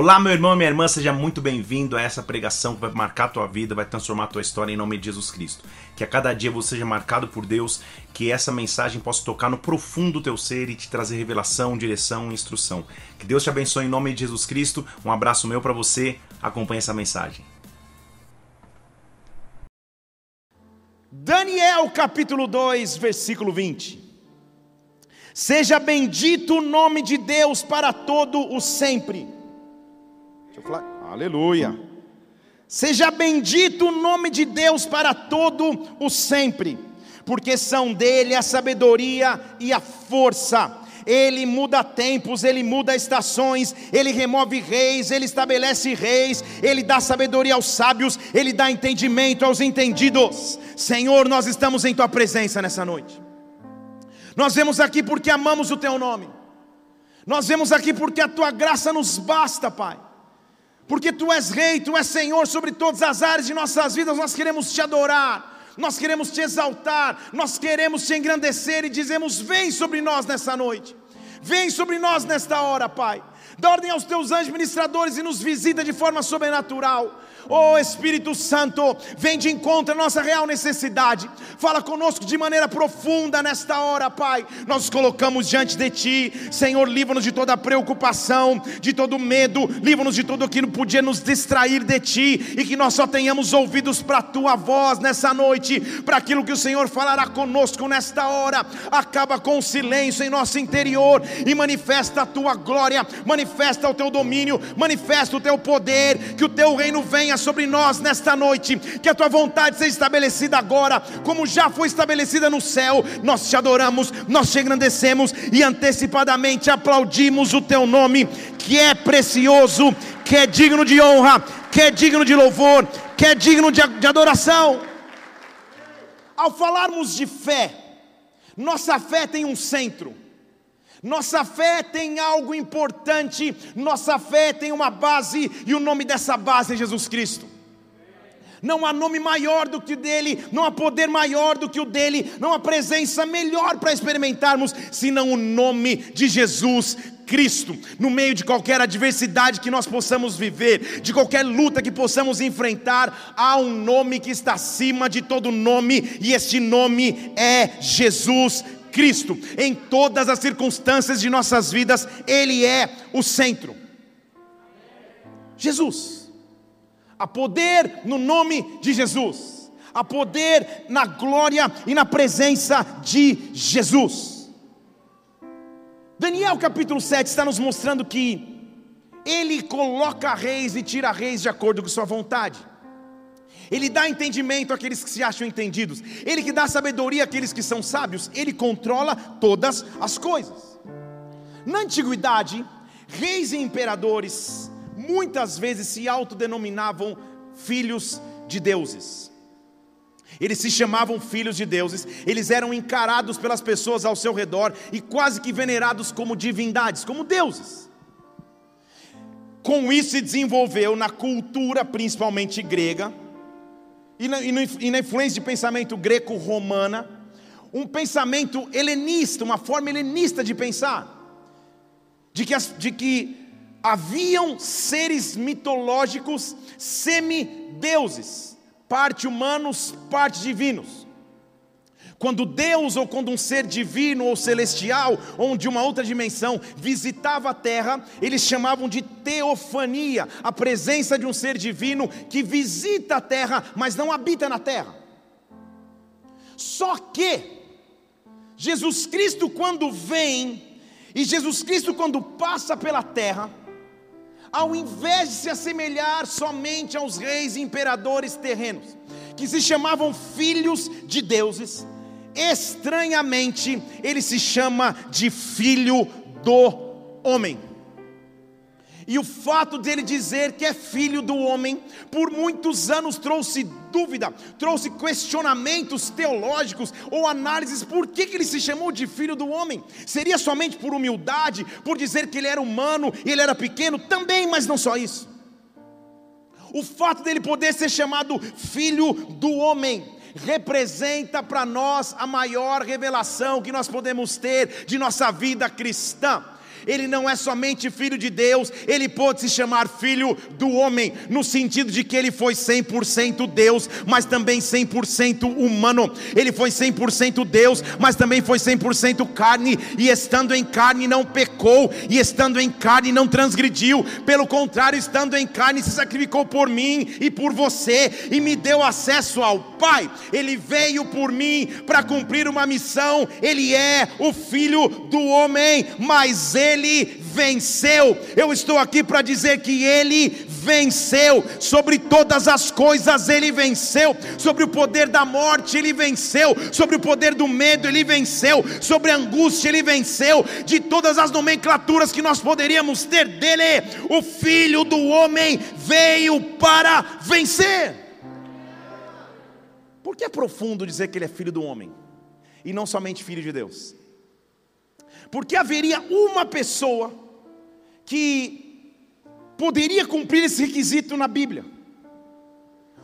Olá, meu irmão e minha irmã, seja muito bem-vindo a essa pregação que vai marcar a tua vida, vai transformar a tua história em nome de Jesus Cristo. Que a cada dia você seja marcado por Deus, que essa mensagem possa tocar no profundo do teu ser e te trazer revelação, direção e instrução. Que Deus te abençoe em nome de Jesus Cristo. Um abraço meu para você. Acompanhe essa mensagem. Daniel capítulo 2, versículo 20. Seja bendito o nome de Deus para todo o sempre. Aleluia. Seja bendito o nome de Deus para todo o sempre, porque são dele a sabedoria e a força. Ele muda tempos, ele muda estações, ele remove reis, ele estabelece reis, ele dá sabedoria aos sábios, ele dá entendimento aos entendidos. Senhor, nós estamos em tua presença nessa noite. Nós vemos aqui porque amamos o teu nome. Nós vemos aqui porque a tua graça nos basta, Pai porque tu és rei, tu és Senhor sobre todas as áreas de nossas vidas, nós queremos te adorar, nós queremos te exaltar, nós queremos te engrandecer e dizemos: vem sobre nós nessa noite, vem sobre nós nesta hora, Pai. Dá ordem aos teus anjos ministradores e nos visita de forma sobrenatural. Oh Espírito Santo, vem de encontro à nossa real necessidade. Fala conosco de maneira profunda nesta hora, Pai. Nós colocamos diante de Ti, Senhor. Livra-nos de toda preocupação, de todo medo. Livra-nos de tudo que podia nos distrair de Ti e que nós só tenhamos ouvidos para a Tua voz nessa noite, para aquilo que o Senhor falará conosco nesta hora. Acaba com o silêncio em nosso interior e manifesta a Tua glória, manifesta o Teu domínio, manifesta o Teu poder. Que o Teu reino venha sobre nós nesta noite, que a tua vontade seja estabelecida agora, como já foi estabelecida no céu. Nós te adoramos, nós te engrandecemos e antecipadamente aplaudimos o teu nome, que é precioso, que é digno de honra, que é digno de louvor, que é digno de, de adoração. Ao falarmos de fé, nossa fé tem um centro. Nossa fé tem algo importante, nossa fé tem uma base, e o nome dessa base é Jesus Cristo. Não há nome maior do que o dele, não há poder maior do que o dele, não há presença melhor para experimentarmos, senão o nome de Jesus Cristo. No meio de qualquer adversidade que nós possamos viver, de qualquer luta que possamos enfrentar, há um nome que está acima de todo nome, e este nome é Jesus Cristo, em todas as circunstâncias de nossas vidas, Ele é o centro. Jesus, há poder no nome de Jesus, há poder na glória e na presença de Jesus. Daniel capítulo 7 está nos mostrando que Ele coloca reis e tira reis de acordo com Sua vontade. Ele dá entendimento àqueles que se acham entendidos, Ele que dá sabedoria àqueles que são sábios, Ele controla todas as coisas. Na antiguidade, reis e imperadores muitas vezes se autodenominavam filhos de deuses. Eles se chamavam filhos de deuses, eles eram encarados pelas pessoas ao seu redor e quase que venerados como divindades, como deuses. Com isso se desenvolveu na cultura, principalmente grega, e na, e, na influência de pensamento greco-romana, um pensamento helenista, uma forma helenista de pensar, de que, as, de que haviam seres mitológicos semideuses, parte humanos, parte divinos. Quando Deus ou quando um ser divino ou celestial ou de uma outra dimensão visitava a terra, eles chamavam de teofania, a presença de um ser divino que visita a terra, mas não habita na terra. Só que Jesus Cristo quando vem e Jesus Cristo quando passa pela terra, ao invés de se assemelhar somente aos reis e imperadores terrenos, que se chamavam filhos de deuses, estranhamente, ele se chama de filho do homem. E o fato dele dizer que é filho do homem, por muitos anos trouxe dúvida, trouxe questionamentos teológicos ou análises. Por que, que ele se chamou de filho do homem? Seria somente por humildade, por dizer que ele era humano ele era pequeno? Também, mas não só isso. O fato dele poder ser chamado filho do homem representa para nós a maior revelação que nós podemos ter de nossa vida cristã. Ele não é somente filho de Deus, ele pode se chamar filho do homem, no sentido de que ele foi 100% Deus, mas também 100% humano. Ele foi 100% Deus, mas também foi 100% carne, e estando em carne não pecou, e estando em carne não transgrediu, pelo contrário, estando em carne se sacrificou por mim e por você, e me deu acesso ao Pai. Ele veio por mim para cumprir uma missão, ele é o filho do homem, mas ele venceu. Eu estou aqui para dizer que ele venceu, sobre todas as coisas ele venceu, sobre o poder da morte ele venceu, sobre o poder do medo ele venceu, sobre a angústia ele venceu, de todas as nomenclaturas que nós poderíamos ter dele, o filho do homem veio para vencer. Por que é profundo dizer que ele é filho do homem e não somente filho de Deus? Porque haveria uma pessoa que poderia cumprir esse requisito na Bíblia.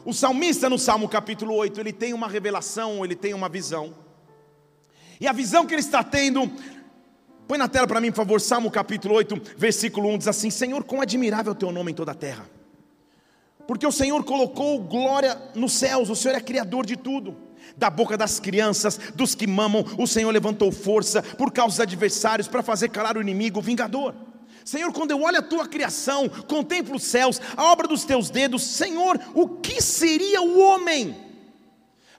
O salmista, no Salmo capítulo 8, ele tem uma revelação, ele tem uma visão. E a visão que ele está tendo, põe na tela para mim, por favor, Salmo capítulo 8, versículo 1 diz assim: Senhor, quão admirável é o teu nome em toda a terra. Porque o Senhor colocou glória nos céus, o Senhor é criador de tudo. Da boca das crianças, dos que mamam, o Senhor levantou força por causa dos adversários, para fazer calar o inimigo, o vingador. Senhor, quando eu olho a tua criação, contemplo os céus, a obra dos teus dedos, Senhor, o que seria o homem?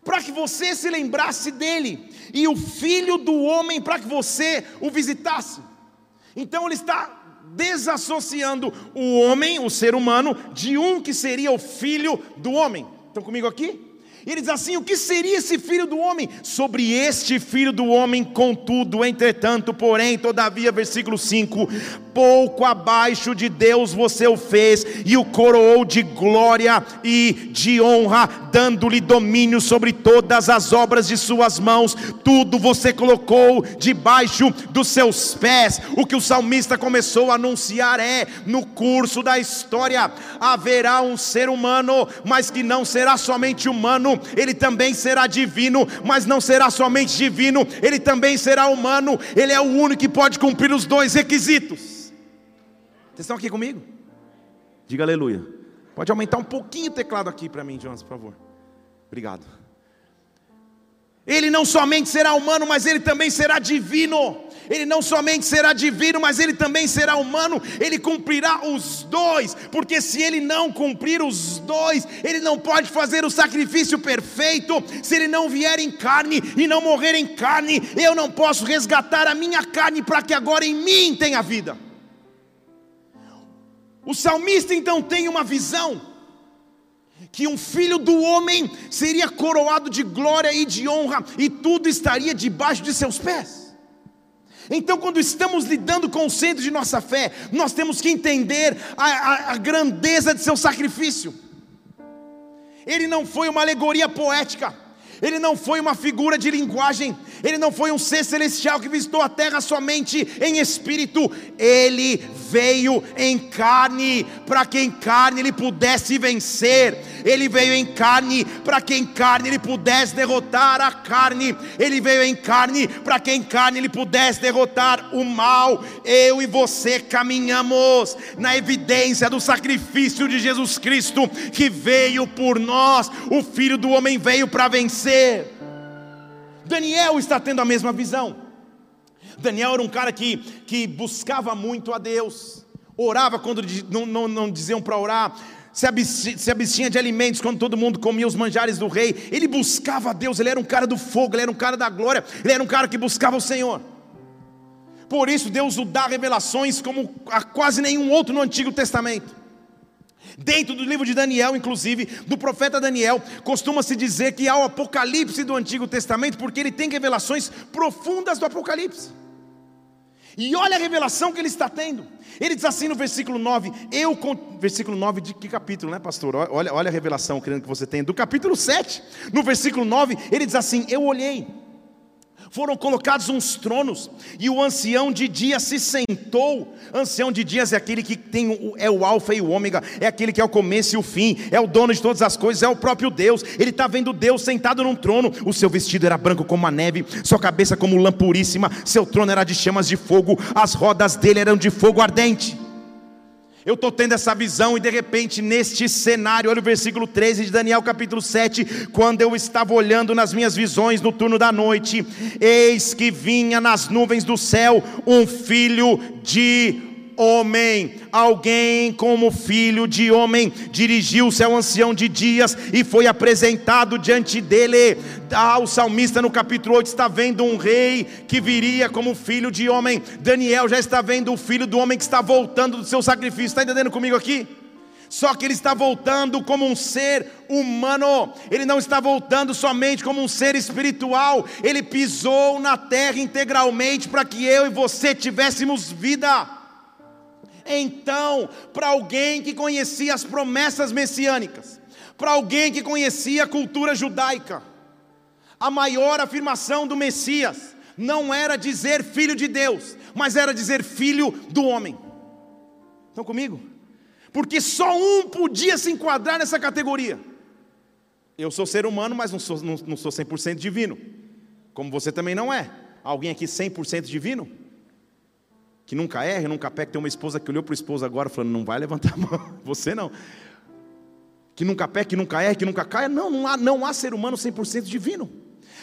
Para que você se lembrasse dele, e o filho do homem para que você o visitasse. Então ele está desassociando o homem, o ser humano, de um que seria o filho do homem. Estão comigo aqui? E ele diz assim: o que seria esse filho do homem? Sobre este filho do homem, contudo, entretanto, porém, todavia, versículo 5: pouco abaixo de Deus você o fez, e o coroou de glória e de honra, dando-lhe domínio sobre todas as obras de suas mãos, tudo você colocou debaixo dos seus pés. O que o salmista começou a anunciar é: no curso da história haverá um ser humano, mas que não será somente humano ele também será divino, mas não será somente divino, ele também será humano, ele é o único que pode cumprir os dois requisitos. Vocês estão aqui comigo? Diga aleluia. Pode aumentar um pouquinho o teclado aqui para mim, Jonas, por favor. Obrigado. Ele não somente será humano, mas ele também será divino. Ele não somente será divino, mas ele também será humano. Ele cumprirá os dois, porque se ele não cumprir os dois, ele não pode fazer o sacrifício perfeito. Se ele não vier em carne e não morrer em carne, eu não posso resgatar a minha carne para que agora em mim tenha vida. O salmista então tem uma visão que um filho do homem seria coroado de glória e de honra, e tudo estaria debaixo de seus pés. Então, quando estamos lidando com o centro de nossa fé, nós temos que entender a, a, a grandeza de seu sacrifício. Ele não foi uma alegoria poética, ele não foi uma figura de linguagem, ele não foi um ser celestial que visitou a terra somente em espírito, ele veio em carne, para que em carne ele pudesse vencer, ele veio em carne, para que em carne ele pudesse derrotar a carne, ele veio em carne, para que em carne ele pudesse derrotar o mal. Eu e você caminhamos na evidência do sacrifício de Jesus Cristo, que veio por nós, o Filho do Homem veio para vencer. Daniel está tendo a mesma visão. Daniel era um cara que, que buscava muito a Deus, orava quando não, não, não diziam para orar, se abstinha, de alimentos quando todo mundo comia os manjares do rei. Ele buscava a Deus, ele era um cara do fogo, ele era um cara da glória, ele era um cara que buscava o Senhor. Por isso Deus o dá revelações como a quase nenhum outro no Antigo Testamento. Dentro do livro de Daniel, inclusive, do profeta Daniel, costuma-se dizer que há o Apocalipse do Antigo Testamento, porque ele tem revelações profundas do Apocalipse. E olha a revelação que ele está tendo. Ele diz assim no versículo 9: Eu, versículo 9 de que capítulo, né, pastor? Olha, olha a revelação querendo que você tem. Do capítulo 7, no versículo 9, ele diz assim: Eu olhei foram colocados uns tronos, e o ancião de dias se sentou. Ancião de dias é aquele que tem o, é o alfa e o ômega, é aquele que é o começo e o fim, é o dono de todas as coisas, é o próprio Deus. Ele está vendo Deus sentado num trono. O seu vestido era branco como a neve, sua cabeça como lã puríssima, seu trono era de chamas de fogo, as rodas dele eram de fogo ardente. Eu estou tendo essa visão e de repente, neste cenário, olha o versículo 13 de Daniel capítulo 7, quando eu estava olhando nas minhas visões no turno da noite, eis que vinha nas nuvens do céu um filho de homem, alguém como filho de homem, dirigiu-se ao ancião de dias e foi apresentado diante dele. Ah, o salmista no capítulo 8 está vendo um rei que viria como filho de homem. Daniel já está vendo o filho do homem que está voltando do seu sacrifício. Está entendendo comigo aqui? Só que ele está voltando como um ser humano, ele não está voltando somente como um ser espiritual, ele pisou na terra integralmente para que eu e você tivéssemos vida. Então, para alguém que conhecia as promessas messiânicas, para alguém que conhecia a cultura judaica, a maior afirmação do Messias não era dizer filho de Deus, mas era dizer filho do homem. Estão comigo? Porque só um podia se enquadrar nessa categoria. Eu sou ser humano, mas não sou, não, não sou 100% divino. Como você também não é. Alguém aqui 100% divino? Que nunca erra, nunca peca. Tem uma esposa que olhou para o esposo agora falando: não vai levantar a mão, você não. Que nunca peca, que nunca erra, que nunca caia. Não, não há, não há ser humano 100% divino.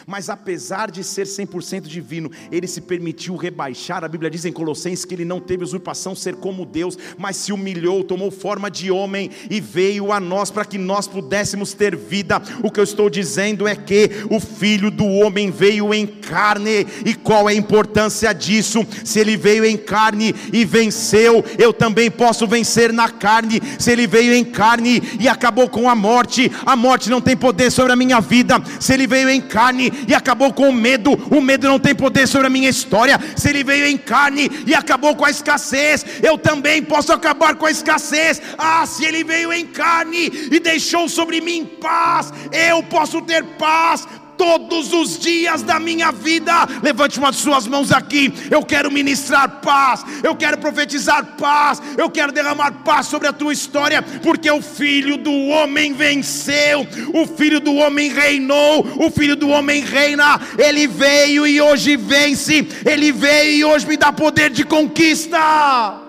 Mas apesar de ser 100% divino, ele se permitiu rebaixar. A Bíblia diz em Colossenses que ele não teve usurpação ser como Deus, mas se humilhou, tomou forma de homem e veio a nós para que nós pudéssemos ter vida. O que eu estou dizendo é que o filho do homem veio em carne. E qual é a importância disso? Se ele veio em carne e venceu, eu também posso vencer na carne. Se ele veio em carne e acabou com a morte, a morte não tem poder sobre a minha vida. Se ele veio em carne e acabou com o medo. O medo não tem poder sobre a minha história. Se ele veio em carne e acabou com a escassez, eu também posso acabar com a escassez. Ah, se ele veio em carne e deixou sobre mim paz, eu posso ter paz todos os dias da minha vida. Levante uma de suas mãos aqui. Eu quero ministrar paz, eu quero profetizar paz, eu quero derramar paz sobre a tua história, porque o filho do homem venceu, o filho do homem reinou, o filho do homem reina. Ele veio e hoje vence, ele veio e hoje me dá poder de conquista.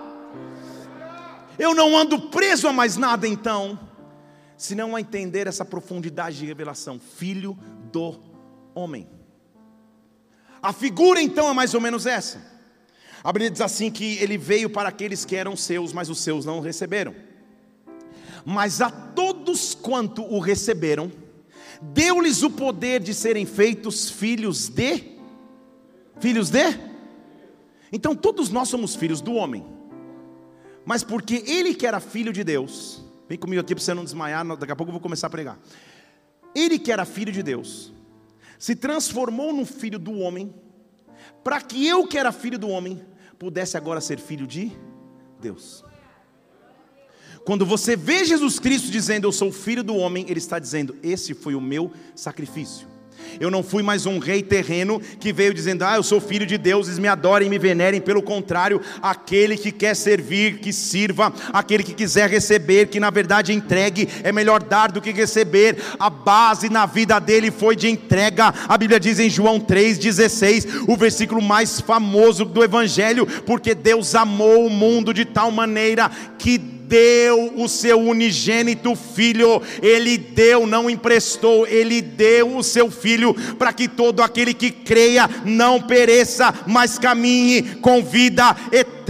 Eu não ando preso a mais nada então, senão a entender essa profundidade de revelação. Filho do homem. A figura então é mais ou menos essa. A Bíblia diz assim que ele veio para aqueles que eram seus, mas os seus não o receberam. Mas a todos quanto o receberam, deu-lhes o poder de serem feitos filhos de filhos de Então todos nós somos filhos do homem. Mas porque ele que era filho de Deus, vem comigo aqui para você não desmaiar, daqui a pouco eu vou começar a pregar. Ele que era filho de Deus, se transformou no filho do homem, para que eu que era filho do homem, pudesse agora ser filho de Deus. Quando você vê Jesus Cristo dizendo eu sou filho do homem, ele está dizendo: esse foi o meu sacrifício. Eu não fui mais um rei terreno que veio dizendo: Ah, eu sou filho de Deus, me adorem me venerem. Pelo contrário, aquele que quer servir, que sirva, aquele que quiser receber, que na verdade entregue, é melhor dar do que receber. A base na vida dele foi de entrega. A Bíblia diz em João 3,16, o versículo mais famoso do Evangelho, porque Deus amou o mundo de tal maneira que deu o seu unigênito filho, ele deu, não emprestou, ele deu o seu filho para que todo aquele que creia não pereça, mas caminhe com vida eterna.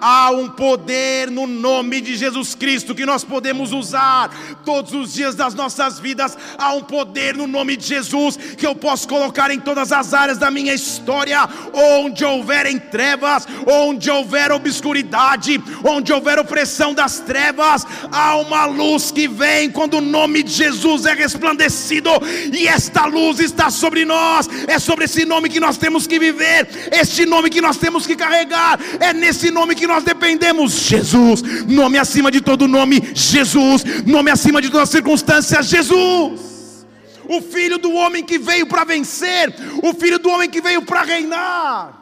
Há um poder no nome de Jesus Cristo que nós podemos usar todos os dias das nossas vidas. Há um poder no nome de Jesus que eu posso colocar em todas as áreas da minha história, onde houver em trevas, onde houver obscuridade, onde houver opressão das trevas, há uma luz que vem quando o nome de Jesus é resplandecido, e esta luz está sobre nós, é sobre esse nome que nós temos que viver, este nome que nós temos que carregar, é nesse nome que nós dependemos. Jesus, nome acima de todo nome, Jesus, nome acima de todas as circunstâncias, Jesus. o filho do homem que veio para vencer, o filho do homem que veio para reinar.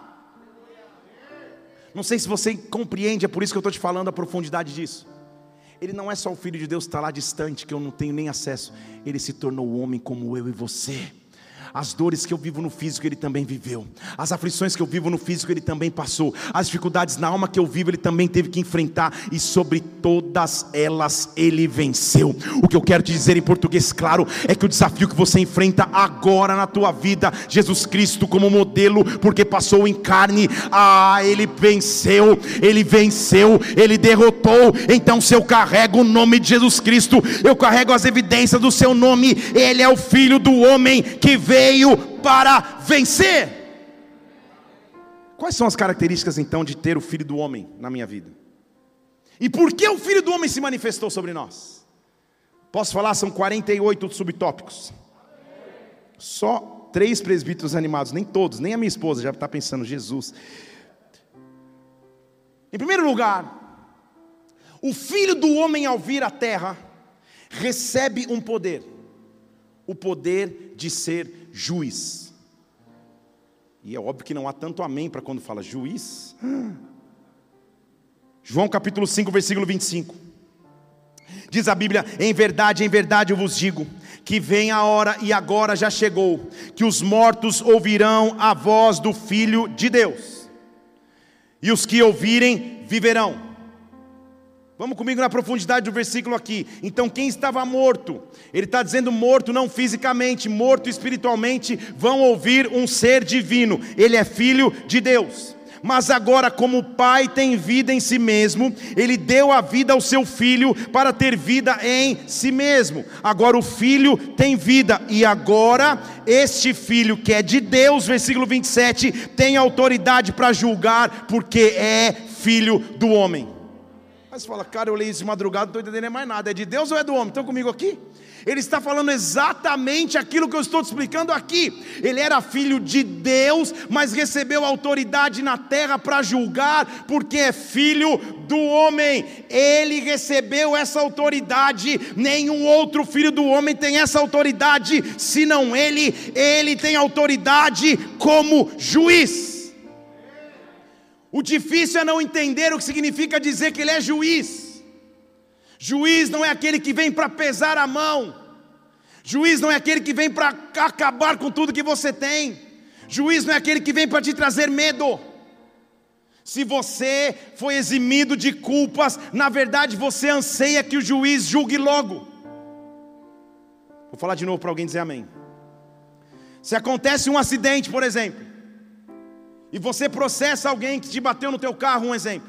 Não sei se você compreende, é por isso que eu estou te falando a profundidade disso. Ele não é só o filho de Deus que está lá distante, que eu não tenho nem acesso, ele se tornou homem como eu e você. As dores que eu vivo no físico, Ele também viveu. As aflições que eu vivo no físico, Ele também passou. As dificuldades na alma que eu vivo, Ele também teve que enfrentar. E sobre todas elas, Ele venceu. O que eu quero te dizer em português claro é que o desafio que você enfrenta agora na tua vida, Jesus Cristo como modelo, porque passou em carne, ah, Ele venceu, Ele venceu, Ele derrotou. Então, se eu carrego o nome de Jesus Cristo, eu carrego as evidências do seu nome. Ele é o Filho do homem que veio veio para vencer. Quais são as características então de ter o filho do homem na minha vida? E por que o filho do homem se manifestou sobre nós? Posso falar? São 48 subtópicos. Só três presbíteros animados, nem todos, nem a minha esposa já está pensando, Jesus. Em primeiro lugar, o filho do homem ao vir à terra recebe um poder, o poder de ser juiz. E é óbvio que não há tanto amém para quando fala juiz. João capítulo 5, versículo 25. Diz a Bíblia: Em verdade, em verdade eu vos digo, que vem a hora e agora já chegou, que os mortos ouvirão a voz do Filho de Deus, e os que ouvirem viverão. Vamos comigo na profundidade do versículo aqui. Então, quem estava morto, ele está dizendo morto não fisicamente, morto espiritualmente, vão ouvir um ser divino. Ele é filho de Deus. Mas agora, como o Pai tem vida em si mesmo, Ele deu a vida ao seu filho para ter vida em si mesmo. Agora o filho tem vida, e agora este filho que é de Deus, versículo 27, tem autoridade para julgar, porque é filho do homem. Você fala, cara, eu leio isso de madrugada, não estou entendendo mais nada. É de Deus ou é do homem? Estão comigo aqui? Ele está falando exatamente aquilo que eu estou te explicando aqui. Ele era filho de Deus, mas recebeu autoridade na terra para julgar, porque é filho do homem. Ele recebeu essa autoridade. Nenhum outro filho do homem tem essa autoridade, senão ele. Ele tem autoridade como juiz. O difícil é não entender o que significa dizer que ele é juiz. Juiz não é aquele que vem para pesar a mão. Juiz não é aquele que vem para acabar com tudo que você tem. Juiz não é aquele que vem para te trazer medo. Se você foi eximido de culpas, na verdade você anseia que o juiz julgue logo. Vou falar de novo para alguém dizer amém. Se acontece um acidente, por exemplo, e você processa alguém que te bateu no teu carro, um exemplo,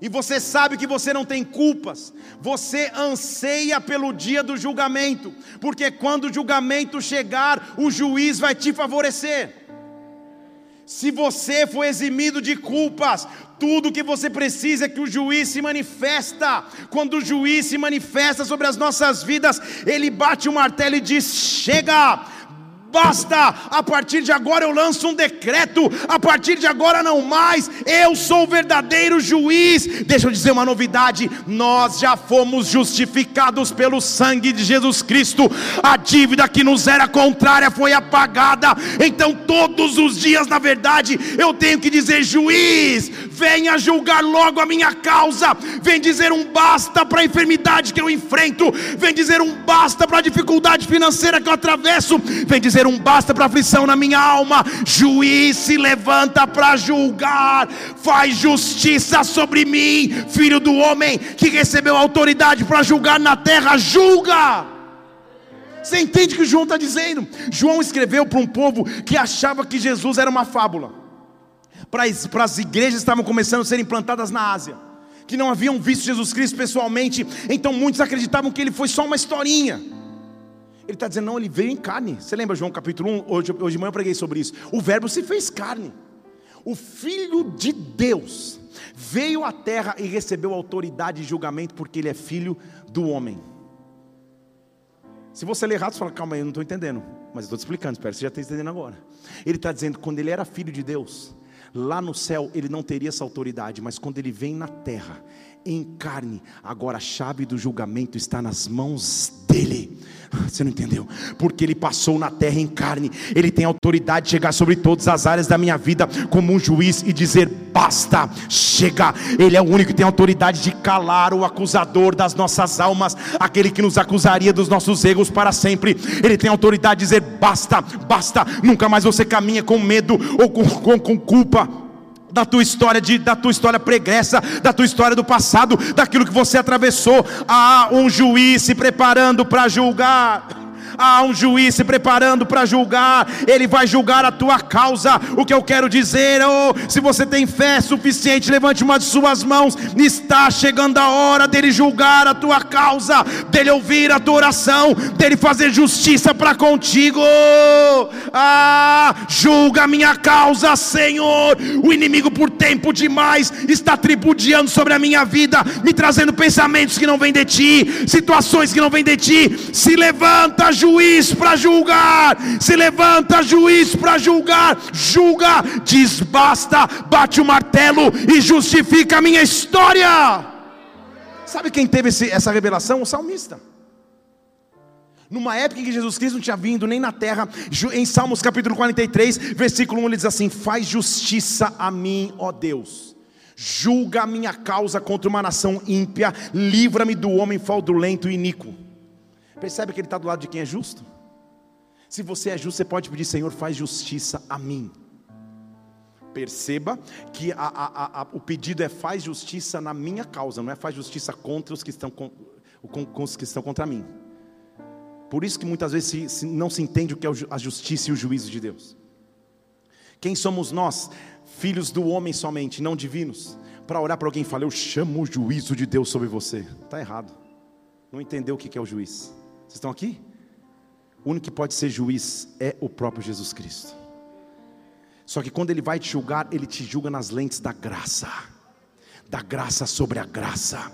e você sabe que você não tem culpas, você anseia pelo dia do julgamento, porque quando o julgamento chegar, o juiz vai te favorecer. Se você for eximido de culpas, tudo que você precisa é que o juiz se manifesta. Quando o juiz se manifesta sobre as nossas vidas, ele bate o martelo e diz: "Chega! Basta, a partir de agora eu lanço um decreto, a partir de agora não mais, eu sou o verdadeiro juiz. Deixa eu dizer uma novidade: nós já fomos justificados pelo sangue de Jesus Cristo, a dívida que nos era contrária foi apagada, então todos os dias, na verdade, eu tenho que dizer: juiz, venha julgar logo a minha causa, vem dizer um basta para a enfermidade que eu enfrento, vem dizer um basta para a dificuldade financeira que eu atravesso, vem dizer um basta para aflição na minha alma. Juiz se levanta para julgar, faz justiça sobre mim, filho do homem que recebeu autoridade para julgar na terra, julga. Você entende o que João está dizendo? João escreveu para um povo que achava que Jesus era uma fábula, para as igrejas que estavam começando a ser implantadas na Ásia, que não haviam visto Jesus Cristo pessoalmente, então muitos acreditavam que ele foi só uma historinha. Ele está dizendo, não, ele veio em carne. Você lembra João capítulo 1? Hoje, hoje de manhã eu preguei sobre isso. O verbo se fez carne. O Filho de Deus veio à terra e recebeu autoridade e julgamento porque ele é filho do homem. Se você ler errado, você fala, calma aí, eu não estou entendendo. Mas eu estou te explicando, espero que você já esteja entendendo agora. Ele está dizendo, quando ele era filho de Deus, lá no céu ele não teria essa autoridade, mas quando ele vem na terra, em carne. Agora a chave do julgamento está nas mãos dele. Você não entendeu? Porque ele passou na terra em carne, ele tem autoridade de chegar sobre todas as áreas da minha vida como um juiz e dizer: basta, chega. Ele é o único que tem autoridade de calar o acusador das nossas almas, aquele que nos acusaria dos nossos erros para sempre. Ele tem autoridade de dizer: basta, basta. Nunca mais você caminha com medo ou com, com, com culpa da tua história de, da tua história pregressa, da tua história do passado, daquilo que você atravessou. Há um juiz se preparando para julgar há um juiz se preparando para julgar, ele vai julgar a tua causa. O que eu quero dizer, oh, se você tem fé suficiente, levante uma de suas mãos, está chegando a hora dele julgar a tua causa, dele ouvir a tua oração, dele fazer justiça para contigo. Ah, julga a minha causa, Senhor. O inimigo, por tempo demais, está tripudiando sobre a minha vida, me trazendo pensamentos que não vêm de ti, situações que não vêm de ti. Se levanta, juiz para julgar, se levanta juiz para julgar, julga, diz basta, bate o martelo e justifica a minha história. Sabe quem teve esse, essa revelação? O salmista. Numa época em que Jesus Cristo não tinha vindo nem na terra, em Salmos capítulo 43, versículo 1, ele diz assim: Faz justiça a mim, ó Deus, julga a minha causa contra uma nação ímpia, livra-me do homem fraudulento e iníquo. Percebe que ele está do lado de quem é justo? Se você é justo, você pode pedir, Senhor, faz justiça a mim. Perceba que a, a, a, o pedido é faz justiça na minha causa, não é faz justiça contra os que estão, com, com, os que estão contra mim. Por isso que muitas vezes se, se não se entende o que é a justiça e o juízo de Deus. Quem somos nós, filhos do homem somente, não divinos, para orar para alguém e falar, eu chamo o juízo de Deus sobre você? Está errado. Não entendeu o que é o juiz. Vocês estão aqui? O único que pode ser juiz é o próprio Jesus Cristo. Só que quando ele vai te julgar, ele te julga nas lentes da graça. Da graça sobre a graça,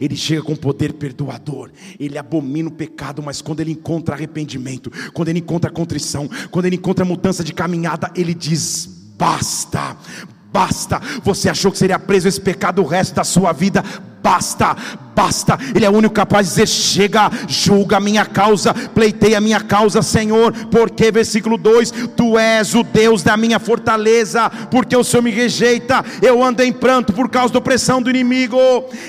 ele chega com poder perdoador, ele abomina o pecado, mas quando ele encontra arrependimento, quando ele encontra contrição, quando ele encontra mudança de caminhada, ele diz: basta, basta. Você achou que seria preso esse pecado o resto da sua vida? Basta, basta. Ele é o único capaz de dizer: chega, julga a minha causa, pleiteia a minha causa, Senhor. Porque, versículo 2: Tu és o Deus da minha fortaleza, porque o Senhor me rejeita. Eu ando em pranto por causa da opressão do inimigo.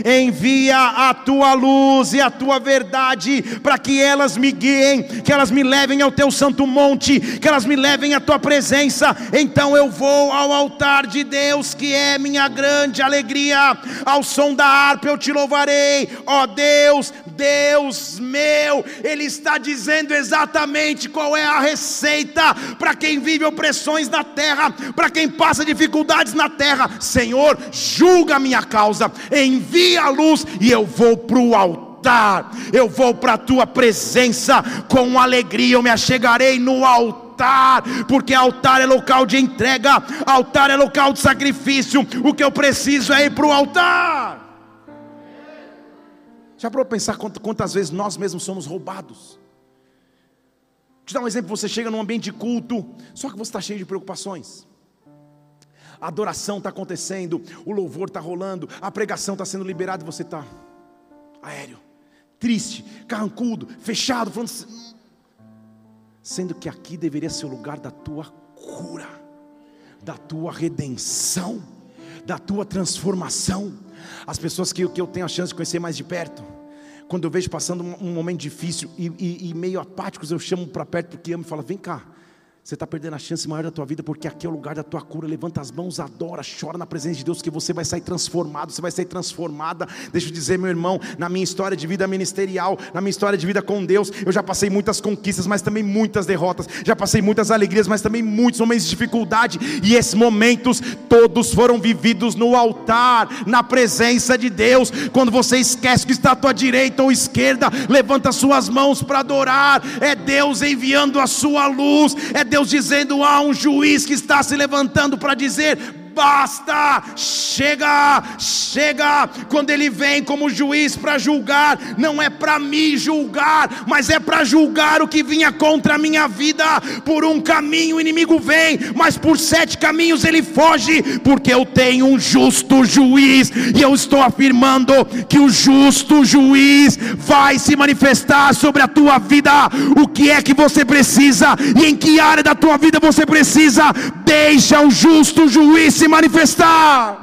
Envia a tua luz e a tua verdade, para que elas me guiem, que elas me levem ao teu santo monte, que elas me levem à tua presença. Então eu vou ao altar de Deus, que é minha grande alegria, ao som da harpa eu te louvarei ó oh Deus, Deus meu, Ele está dizendo exatamente qual é a receita para quem vive opressões na terra, para quem passa dificuldades na terra. Senhor, julga a minha causa, envia a luz e eu vou para o altar, eu vou para a tua presença com alegria, eu me achegarei no altar altar, porque altar é local de entrega, altar é local de sacrifício. O que eu preciso é ir para o altar. Já para pensar quantas vezes nós mesmos somos roubados? Te dar um exemplo: você chega num ambiente de culto, só que você está cheio de preocupações. A adoração está acontecendo, o louvor está rolando, a pregação está sendo liberada e você está aéreo, triste, carrancudo, fechado, falando assim, sendo que aqui deveria ser o lugar da tua cura, da tua redenção, da tua transformação. As pessoas que, que eu tenho a chance de conhecer mais de perto, quando eu vejo passando um, momento difícil e, e, e meio apáticos, eu chamo para perto porque amo e falo: vem cá, você está perdendo a chance maior da tua vida, porque aqui é o lugar da tua cura. Levanta as mãos, adora, chora na presença de Deus, que você vai sair transformado, você vai sair transformada. Deixa eu dizer, meu irmão, na minha história de vida ministerial, na minha história de vida com Deus, eu já passei muitas conquistas, mas também muitas derrotas. Já passei muitas alegrias, mas também muitos momentos de dificuldade. E esses momentos todos foram vividos no altar, na presença de Deus. Quando você esquece que está à tua direita ou esquerda, levanta suas mãos para adorar. É Deus enviando a sua luz. É Deus dizendo: há um juiz que está se levantando para dizer: basta, chega, chega. Quando ele vem como juiz para julgar, não é para me julgar, mas é para julgar o que vinha contra a minha vida. Por um caminho o inimigo vem, mas por sete caminhos ele foge, porque eu tenho um justo juiz, e eu estou afirmando que o justo juiz vai se manifestar sobre a tua vida. O que é que você precisa e em que área da tua vida você precisa? Deixa o justo juiz se manifestar.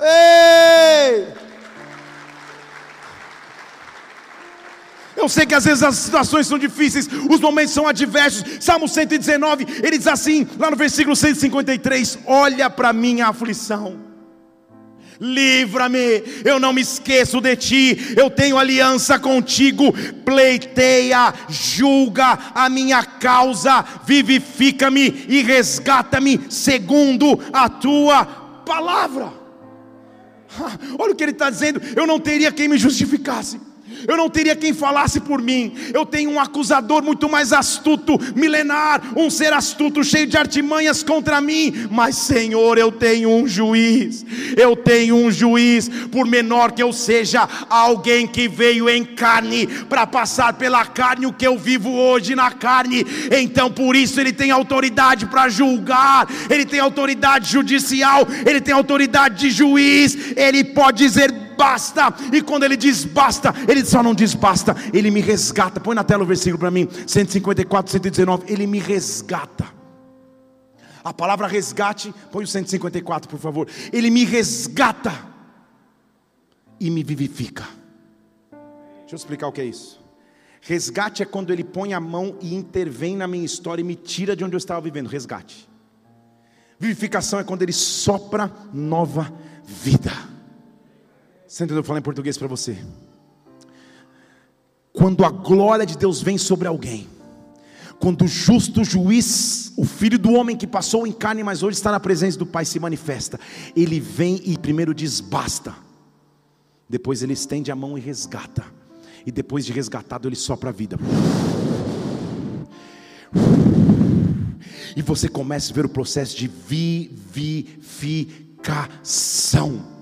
Ei! Eu sei que às vezes as situações são difíceis, os momentos são adversos. Salmo 119, ele diz assim, lá no versículo 153: Olha para minha aflição livra-me, eu não me esqueço de ti, eu tenho aliança contigo, pleiteia, julga a minha causa, vivifica-me e resgata-me segundo a tua palavra. Olha o que ele está dizendo: eu não teria quem me justificasse eu não teria quem falasse por mim. Eu tenho um acusador muito mais astuto, milenar, um ser astuto, cheio de artimanhas contra mim. Mas, Senhor, eu tenho um juiz. Eu tenho um juiz, por menor que eu seja, alguém que veio em carne para passar pela carne o que eu vivo hoje na carne. Então, por isso, ele tem autoridade para julgar, ele tem autoridade judicial, ele tem autoridade de juiz. Ele pode dizer basta. E quando ele diz basta, ele só não diz basta, ele me resgata. Põe na tela o versículo para mim, 154, 119. Ele me resgata. A palavra resgate, põe o 154, por favor. Ele me resgata e me vivifica. Deixa eu explicar o que é isso. Resgate é quando ele põe a mão e intervém na minha história e me tira de onde eu estava vivendo. Resgate. Vivificação é quando ele sopra nova vida. Você entendeu? Eu falar em português para você. Quando a glória de Deus vem sobre alguém, quando o justo juiz, o filho do homem que passou em carne, mas hoje está na presença do Pai, se manifesta, ele vem e primeiro diz basta, depois ele estende a mão e resgata, e depois de resgatado, ele sopra a vida. E você começa a ver o processo de vivificação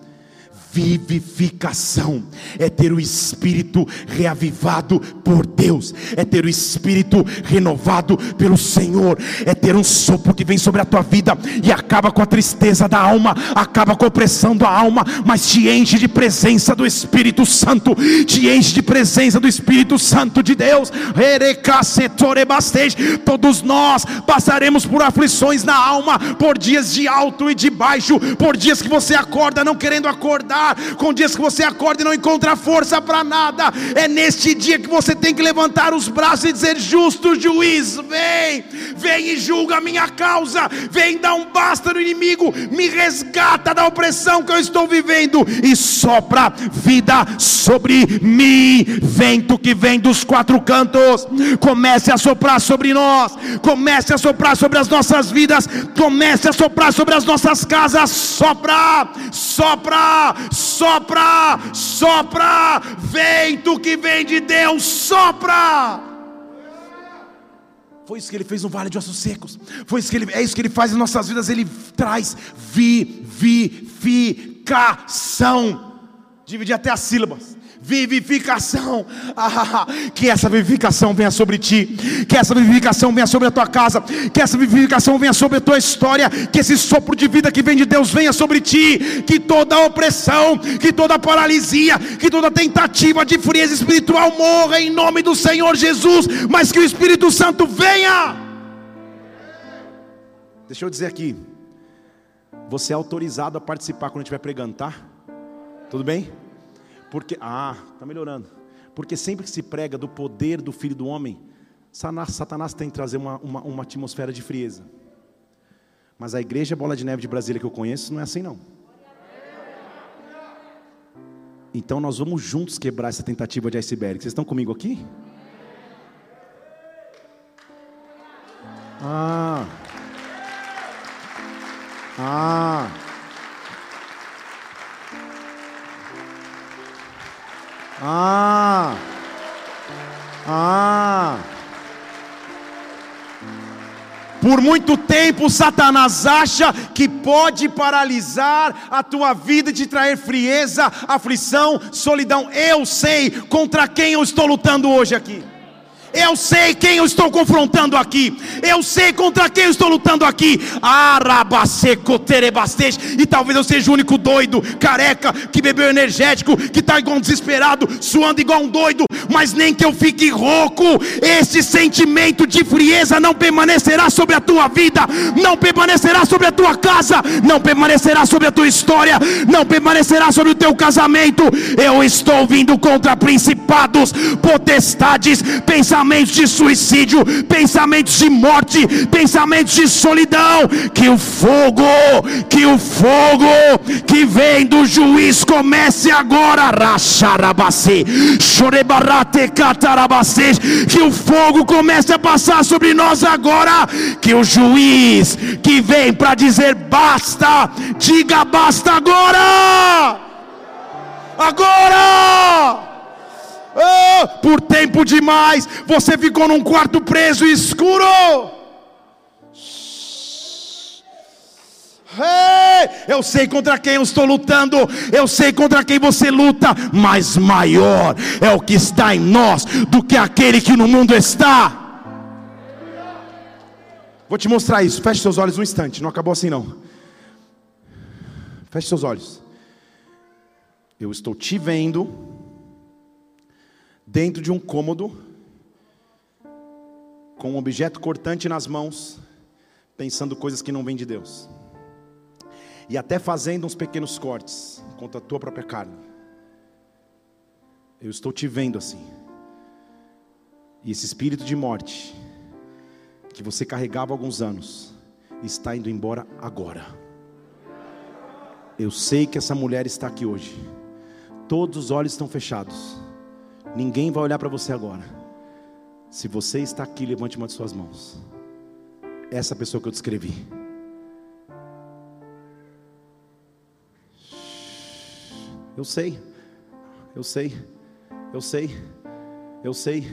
vivificação, é ter o espírito reavivado por Deus, é ter o espírito renovado pelo Senhor, é ter um sopro que vem sobre a tua vida e acaba com a tristeza da alma, acaba com a opressão da alma, mas te enche de presença do Espírito Santo, te enche de presença do Espírito Santo de Deus. Todos nós passaremos por aflições na alma, por dias de alto e de baixo, por dias que você acorda não querendo acordar com dias que você acorda e não encontra força para nada. É neste dia que você tem que levantar os braços e dizer: Justo juiz, vem, vem e julga a minha causa, vem dar um basta no inimigo, me resgata da opressão que eu estou vivendo e sopra vida sobre mim. Vento que vem dos quatro cantos, comece a soprar sobre nós, comece a soprar sobre as nossas vidas, comece a soprar sobre as nossas casas, sopra, sopra, sopra, sopra, vento que vem de Deus, sopra. Foi isso que ele fez no vale de ossos secos. Foi isso que ele, é isso que ele faz em nossas vidas. Ele traz vivificação. Divide até as sílabas vivificação. Ah, que essa vivificação venha sobre ti, que essa vivificação venha sobre a tua casa, que essa vivificação venha sobre a tua história, que esse sopro de vida que vem de Deus venha sobre ti, que toda opressão, que toda paralisia, que toda tentativa de frieza espiritual morra em nome do Senhor Jesus, mas que o Espírito Santo venha. Deixa eu dizer aqui, você é autorizado a participar quando estiver pregando, tá? Tudo bem? Porque, ah, está melhorando. Porque sempre que se prega do poder do Filho do Homem, Satanás tem que trazer uma, uma, uma atmosfera de frieza. Mas a igreja Bola de Neve de Brasília que eu conheço não é assim não. Então nós vamos juntos quebrar essa tentativa de iceberg. Vocês estão comigo aqui? Ah. Ah. Ah! Ah! Por muito tempo, Satanás acha que pode paralisar a tua vida e te frieza, aflição, solidão. Eu sei contra quem eu estou lutando hoje aqui. Eu sei quem eu estou confrontando aqui. Eu sei contra quem eu estou lutando aqui. E talvez eu seja o único doido, careca, que bebeu energético, que está igual um desesperado, suando igual um doido. Mas nem que eu fique rouco, esse sentimento de frieza não permanecerá sobre a tua vida, não permanecerá sobre a tua casa, não permanecerá sobre a tua história, não permanecerá sobre o teu casamento. Eu estou vindo contra principados, potestades, pensamentos pensamentos de suicídio, pensamentos de morte, pensamentos de solidão. Que o fogo, que o fogo que vem do juiz comece agora. Que o fogo comece a passar sobre nós agora. Que o juiz que vem para dizer basta, diga basta agora. Agora! Oh, por tempo demais, você ficou num quarto preso e escuro. eu sei contra quem eu estou lutando, eu sei contra quem você luta, mas maior é o que está em nós do que aquele que no mundo está. Vou te mostrar isso. Feche seus olhos um instante, não acabou assim não. Feche seus olhos. Eu estou te vendo dentro de um cômodo, com um objeto cortante nas mãos, pensando coisas que não vêm de Deus, e até fazendo uns pequenos cortes contra a tua própria carne. Eu estou te vendo assim, e esse espírito de morte, que você carregava há alguns anos, está indo embora agora. Eu sei que essa mulher está aqui hoje, todos os olhos estão fechados Ninguém vai olhar para você agora. Se você está aqui, levante uma de suas mãos. Essa pessoa que eu descrevi. Eu sei, eu sei, eu sei, eu sei.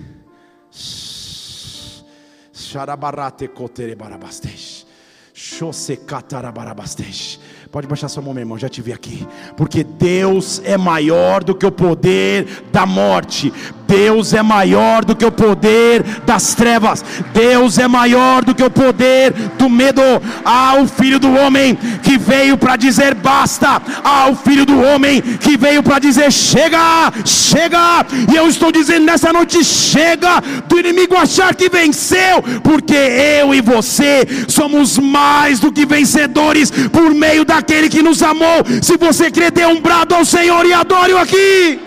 Xarabarate cotere barabastej. Chose catarabarabastesh. Pode baixar sua mão, meu irmão, já te vi aqui. Porque Deus é maior do que o poder da morte. Deus é maior do que o poder das trevas. Deus é maior do que o poder do medo. Há o filho do homem que veio para dizer basta. Há o filho do homem que veio para dizer chega, chega. E eu estou dizendo nessa noite chega do inimigo achar que venceu, porque eu e você somos mais do que vencedores por meio daquele que nos amou. Se você crê, dê um brado ao Senhor e adore-o aqui.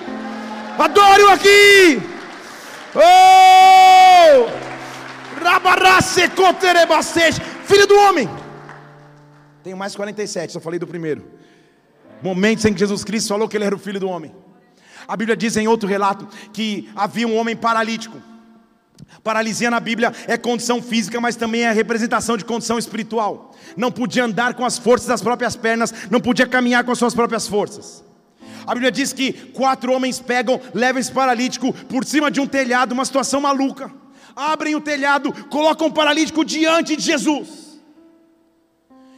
Adore-o aqui. Oh! Filho do homem. Tenho mais 47, só falei do primeiro. Momentos em que Jesus Cristo falou que ele era o filho do homem. A Bíblia diz em outro relato que havia um homem paralítico. Paralisia na Bíblia é condição física, mas também é representação de condição espiritual. Não podia andar com as forças das próprias pernas, não podia caminhar com as suas próprias forças. A Bíblia diz que quatro homens pegam, levam esse paralítico por cima de um telhado, uma situação maluca. Abrem o telhado, colocam o paralítico diante de Jesus.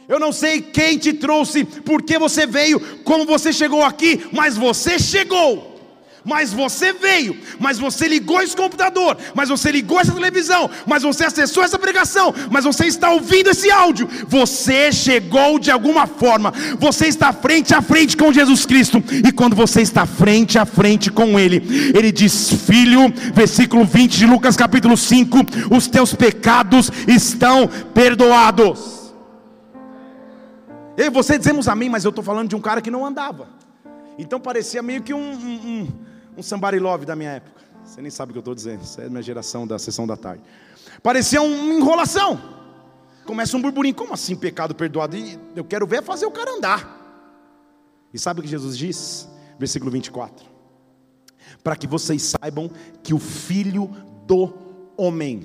Eu não sei quem te trouxe, por que você veio, como você chegou aqui, mas você chegou mas você veio, mas você ligou esse computador, mas você ligou essa televisão, mas você acessou essa pregação, mas você está ouvindo esse áudio. Você chegou de alguma forma, você está frente a frente com Jesus Cristo, e quando você está frente a frente com Ele, Ele diz: Filho, versículo 20 de Lucas capítulo 5: Os teus pecados estão perdoados. Eu e você dizemos amém, mas eu estou falando de um cara que não andava. Então parecia meio que um, um, um somebody love da minha época. Você nem sabe o que eu estou dizendo. Isso é da minha geração da sessão da tarde. Parecia uma enrolação. Começa um burburinho. Como assim pecado perdoado? E eu quero ver fazer o cara andar. E sabe o que Jesus diz? Versículo 24. Para que vocês saibam que o Filho do Homem,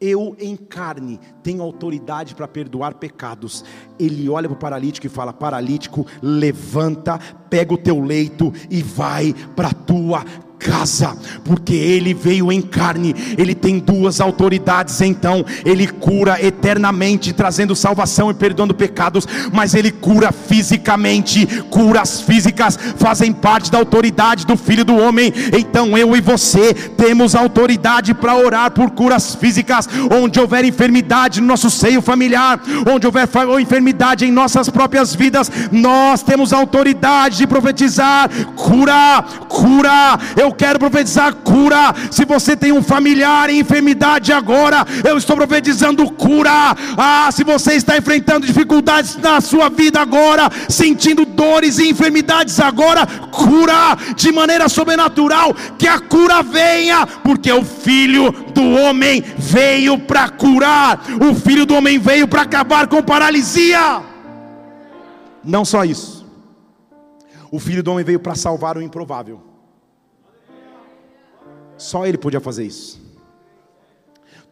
eu em carne, tenho autoridade para perdoar pecados. Ele olha para o paralítico e fala: Paralítico, levanta, pega o teu leito e vai para a tua casa, porque ele veio em carne, ele tem duas autoridades, então ele cura eternamente, trazendo salvação e perdoando pecados, mas ele cura fisicamente, curas físicas fazem parte da autoridade do Filho do Homem. Então eu e você temos autoridade para orar por curas físicas, onde houver enfermidade no nosso seio familiar, onde houver enfermidade em nossas próprias vidas, nós temos autoridade de profetizar cura, cura. Eu quero profetizar cura. Se você tem um familiar em enfermidade agora, eu estou profetizando cura. Ah, se você está enfrentando dificuldades na sua vida agora, sentindo dores e enfermidades agora, cura de maneira sobrenatural, que a cura venha, porque o filho do homem veio para curar. O filho do homem veio para acabar com paralisia. Não só isso. O filho do homem veio para salvar o improvável. Só ele podia fazer isso.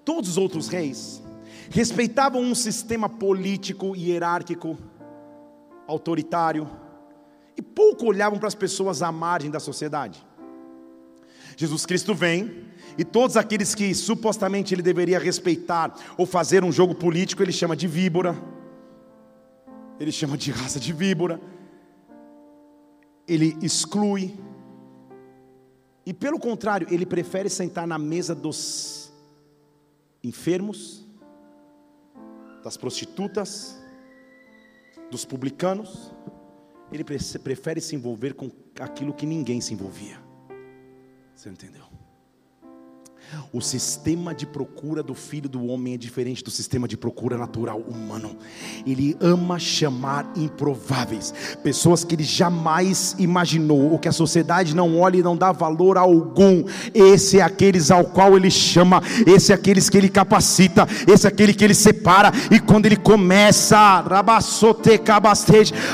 Todos os outros reis respeitavam um sistema político hierárquico, autoritário, e pouco olhavam para as pessoas à margem da sociedade. Jesus Cristo vem, e todos aqueles que supostamente ele deveria respeitar ou fazer um jogo político, ele chama de víbora, ele chama de raça de víbora, ele exclui, e pelo contrário, ele prefere sentar na mesa dos enfermos, das prostitutas, dos publicanos, ele prefere se envolver com aquilo que ninguém se envolvia. Você entendeu? O sistema de procura do filho do homem é diferente do sistema de procura natural humano. Ele ama chamar improváveis, pessoas que ele jamais imaginou, ou que a sociedade não olha e não dá valor algum. Esse é aqueles ao qual ele chama, esse é aqueles que ele capacita, esse é aquele que ele separa. E quando ele começa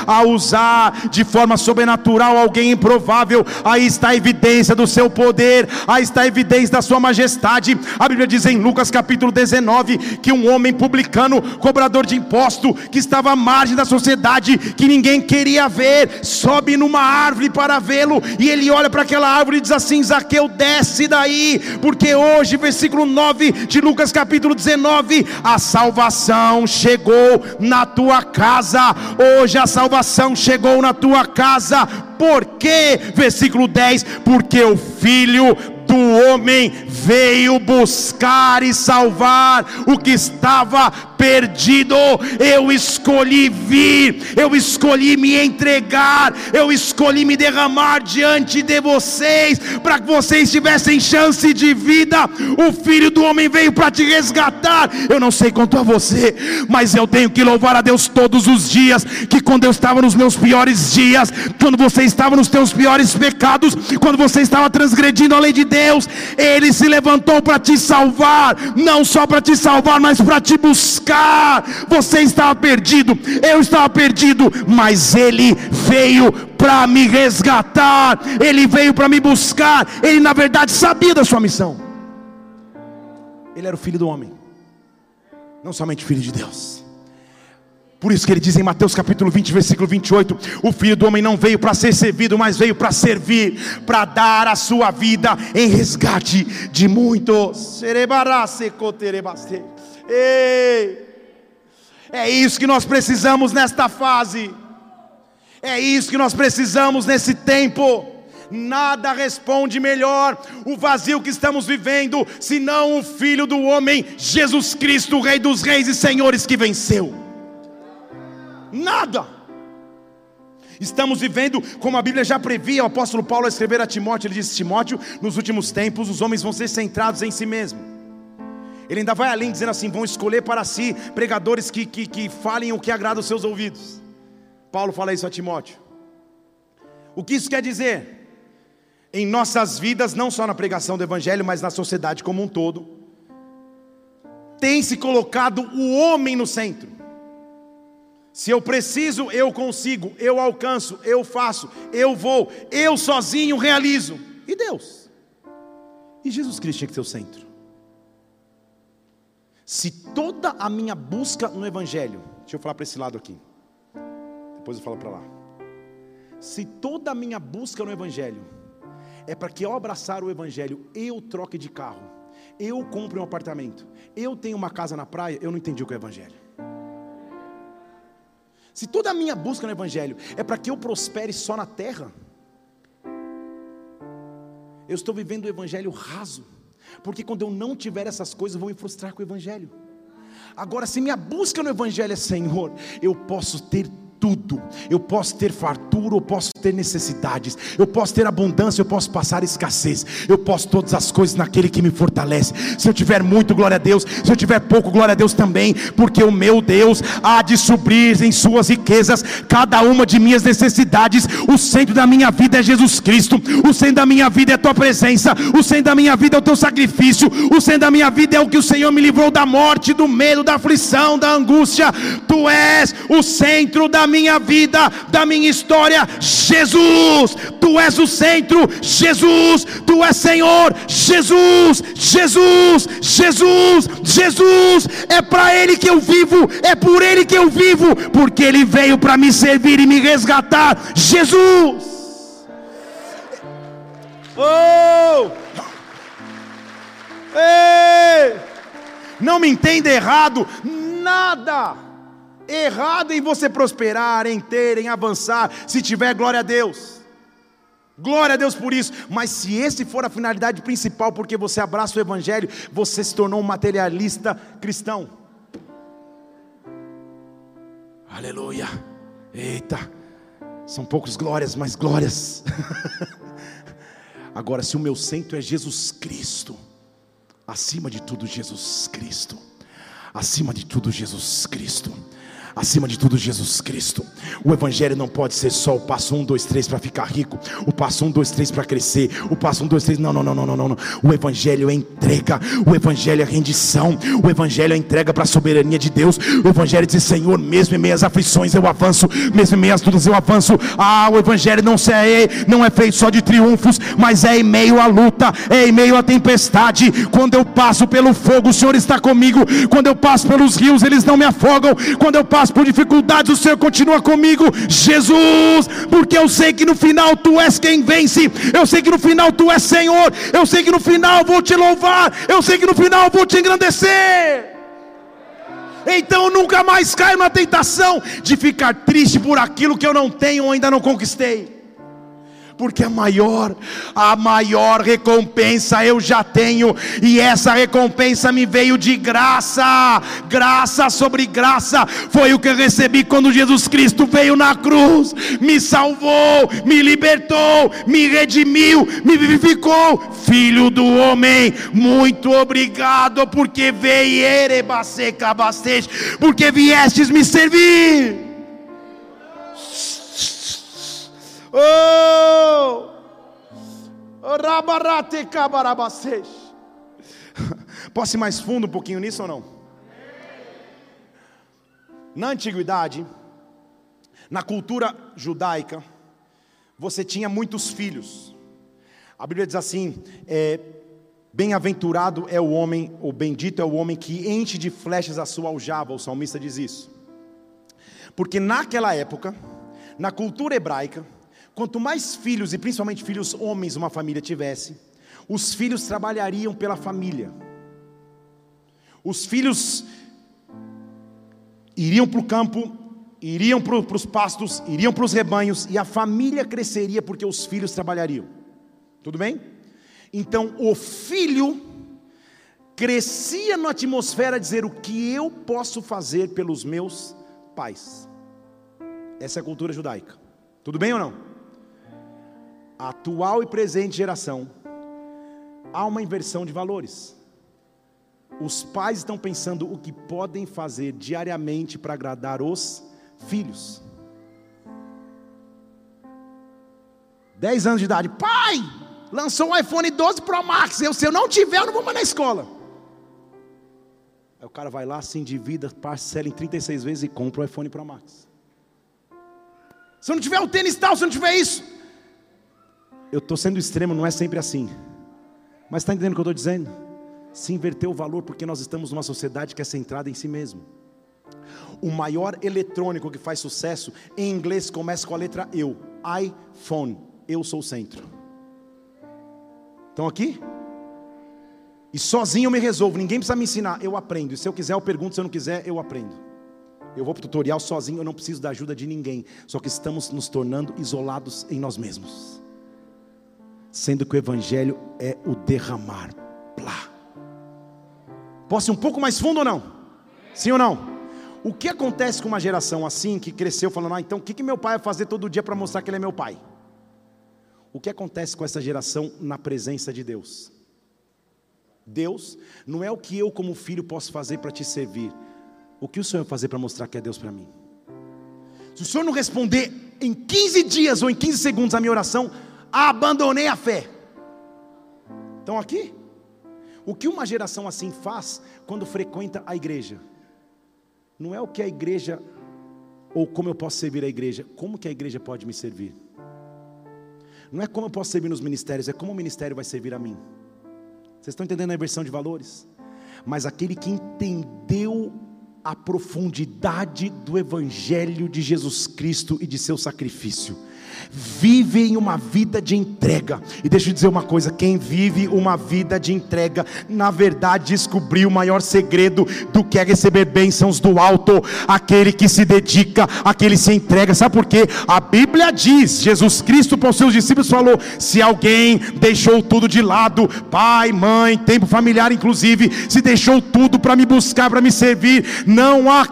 a usar de forma sobrenatural alguém improvável, aí está a evidência do seu poder, aí está a evidência da sua majestade majestade. A Bíblia diz em Lucas capítulo 19 que um homem publicano, cobrador de imposto, que estava à margem da sociedade, que ninguém queria ver, sobe numa árvore para vê-lo, e ele olha para aquela árvore e diz assim: Zaqueu, desce daí, porque hoje, versículo 9 de Lucas capítulo 19, a salvação chegou na tua casa. Hoje a salvação chegou na tua casa. Por quê? Versículo 10: Porque o filho do homem veio buscar e salvar o que estava perdido. Eu escolhi vir, eu escolhi me entregar, eu escolhi me derramar diante de vocês, para que vocês tivessem chance de vida. O Filho do Homem veio para te resgatar. Eu não sei quanto a você, mas eu tenho que louvar a Deus todos os dias. Que quando eu estava nos meus piores dias, quando você estava nos teus piores pecados, quando você estava transgredindo a lei de Deus, Ele se levantou para te salvar, não só para te salvar, mas para te buscar. Você estava perdido, eu estava perdido, mas Ele veio para me resgatar, Ele veio para me buscar. Ele, na verdade, sabia da sua missão. Ele era o filho do homem, não somente filho de Deus. Por isso que ele diz em Mateus capítulo 20, versículo 28: O filho do homem não veio para ser servido, mas veio para servir, para dar a sua vida em resgate de muitos. É isso que nós precisamos nesta fase. É isso que nós precisamos nesse tempo. Nada responde melhor o vazio que estamos vivendo, senão o Filho do Homem, Jesus Cristo, Rei dos Reis e Senhores que venceu. Nada. Estamos vivendo como a Bíblia já previa, o apóstolo Paulo a escrever a Timóteo, ele disse: Timóteo, nos últimos tempos os homens vão ser centrados em si mesmos ele ainda vai além, dizendo assim: vão escolher para si pregadores que, que, que falem o que agrada os seus ouvidos. Paulo fala isso a Timóteo. O que isso quer dizer? Em nossas vidas, não só na pregação do Evangelho, mas na sociedade como um todo, tem se colocado o homem no centro. Se eu preciso, eu consigo, eu alcanço, eu faço, eu vou, eu sozinho realizo. E Deus? E Jesus Cristo tinha que ser o centro. Se toda a minha busca no Evangelho, deixa eu falar para esse lado aqui, depois eu falo para lá. Se toda a minha busca no Evangelho é para que ao abraçar o Evangelho eu troque de carro, eu compre um apartamento, eu tenho uma casa na praia, eu não entendi o que é o Evangelho. Se toda a minha busca no Evangelho é para que eu prospere só na terra, eu estou vivendo o Evangelho raso, porque quando eu não tiver essas coisas, eu vou me frustrar com o Evangelho. Agora, se minha busca no Evangelho é Senhor, eu posso ter tudo. Eu posso ter fartura, eu posso ter necessidades, eu posso ter abundância, eu posso passar escassez, eu posso todas as coisas naquele que me fortalece. Se eu tiver muito, glória a Deus, se eu tiver pouco, glória a Deus também, porque o meu Deus há de suprir em suas riquezas cada uma de minhas necessidades. O centro da minha vida é Jesus Cristo, o centro da minha vida é a tua presença, o centro da minha vida é o teu sacrifício, o centro da minha vida é o que o Senhor me livrou da morte, do medo, da aflição, da angústia. Tu és o centro da minha vida, da minha história. Jesus, tu és o centro. Jesus, tu és Senhor. Jesus, Jesus, Jesus, Jesus. É para Ele que eu vivo, é por Ele que eu vivo, porque Ele veio para me servir e me resgatar. Jesus. Oh! Ei! Não me entenda errado, nada errado em você prosperar, em ter, em avançar, se tiver glória a Deus. Glória a Deus por isso. Mas se esse for a finalidade principal, porque você abraça o Evangelho, você se tornou um materialista cristão. Aleluia. Eita. São poucos glórias, mas glórias. Agora, se o meu centro é Jesus Cristo, acima de tudo, Jesus Cristo. Acima de tudo, Jesus Cristo acima de tudo Jesus Cristo. O Evangelho não pode ser só o passo 1, 2, 3 para ficar rico, o passo 1, 2, 3 para crescer, o passo 1, 2, 3. Não, não, não, não, não, não. O Evangelho é entrega, o Evangelho é rendição, o Evangelho é entrega para a soberania de Deus. O Evangelho diz: Senhor, mesmo em meias aflições eu avanço, mesmo em meias lutas eu avanço. Ah, o Evangelho não, é, não é feito só de triunfos, mas é em meio à luta, é em meio à tempestade. Quando eu passo pelo fogo, o Senhor está comigo. Quando eu passo pelos rios, eles não me afogam. Quando eu passo passo por dificuldades, o Senhor continua comigo, Jesus, porque eu sei que no final tu és quem vence, eu sei que no final tu és Senhor, eu sei que no final vou te louvar, eu sei que no final vou te engrandecer. Então nunca mais caio na tentação de ficar triste por aquilo que eu não tenho ou ainda não conquistei porque a maior, a maior recompensa eu já tenho, e essa recompensa me veio de graça, graça sobre graça, foi o que eu recebi quando Jesus Cristo veio na cruz, me salvou, me libertou, me redimiu, me vivificou, filho do homem, muito obrigado, porque veio, porque viestes me servir. Oh! Cabarabasesh. Posso ir mais fundo um pouquinho nisso ou não? Na antiguidade, na cultura judaica, você tinha muitos filhos. A Bíblia diz assim: é, Bem-aventurado é o homem, ou bendito é o homem que enche de flechas a sua aljava. O salmista diz isso. Porque naquela época, na cultura hebraica, Quanto mais filhos, e principalmente filhos homens, uma família tivesse, os filhos trabalhariam pela família. Os filhos iriam para o campo, iriam para os pastos, iriam para os rebanhos, e a família cresceria porque os filhos trabalhariam. Tudo bem? Então o filho crescia na atmosfera a dizer o que eu posso fazer pelos meus pais. Essa é a cultura judaica. Tudo bem ou não? Atual e presente geração, há uma inversão de valores. Os pais estão pensando o que podem fazer diariamente para agradar os filhos. 10 anos de idade, pai, lançou um iPhone 12 Pro Max. Eu, se eu não tiver, eu não vou mais na escola. Aí o cara vai lá, se endivida, parcela em 36 vezes e compra o iPhone Pro Max. Se eu não tiver o tênis tal, se eu não tiver isso, eu estou sendo extremo, não é sempre assim. Mas está entendendo o que eu estou dizendo? Se inverteu o valor porque nós estamos numa sociedade que é centrada em si mesmo. O maior eletrônico que faz sucesso em inglês começa com a letra eu. iPhone. Eu sou o centro. Estão aqui? E sozinho eu me resolvo, ninguém precisa me ensinar, eu aprendo. E se eu quiser, eu pergunto, se eu não quiser, eu aprendo. Eu vou para o tutorial sozinho, eu não preciso da ajuda de ninguém. Só que estamos nos tornando isolados em nós mesmos. Sendo que o Evangelho é o derramar. Plá. Posso ir um pouco mais fundo ou não? Sim ou não? O que acontece com uma geração assim, que cresceu falando, ah, então o que, que meu pai vai fazer todo dia para mostrar que ele é meu pai? O que acontece com essa geração na presença de Deus? Deus não é o que eu, como filho, posso fazer para te servir. O que o Senhor vai fazer para mostrar que é Deus para mim? Se o Senhor não responder em 15 dias ou em 15 segundos a minha oração, abandonei a fé. Estão aqui? O que uma geração assim faz quando frequenta a igreja? Não é o que a igreja, ou como eu posso servir a igreja, como que a igreja pode me servir? Não é como eu posso servir nos ministérios, é como o ministério vai servir a mim. Vocês estão entendendo a inversão de valores? Mas aquele que entendeu a profundidade do Evangelho de Jesus Cristo e de seu sacrifício vivem uma vida de entrega. E deixa eu dizer uma coisa: quem vive uma vida de entrega, na verdade descobriu o maior segredo do que é receber bênçãos do alto, aquele que se dedica, aquele que se entrega. Sabe por quê? A Bíblia diz: Jesus Cristo para os seus discípulos falou: se alguém deixou tudo de lado, pai, mãe, tempo familiar, inclusive, se deixou tudo para me buscar, para me servir, não há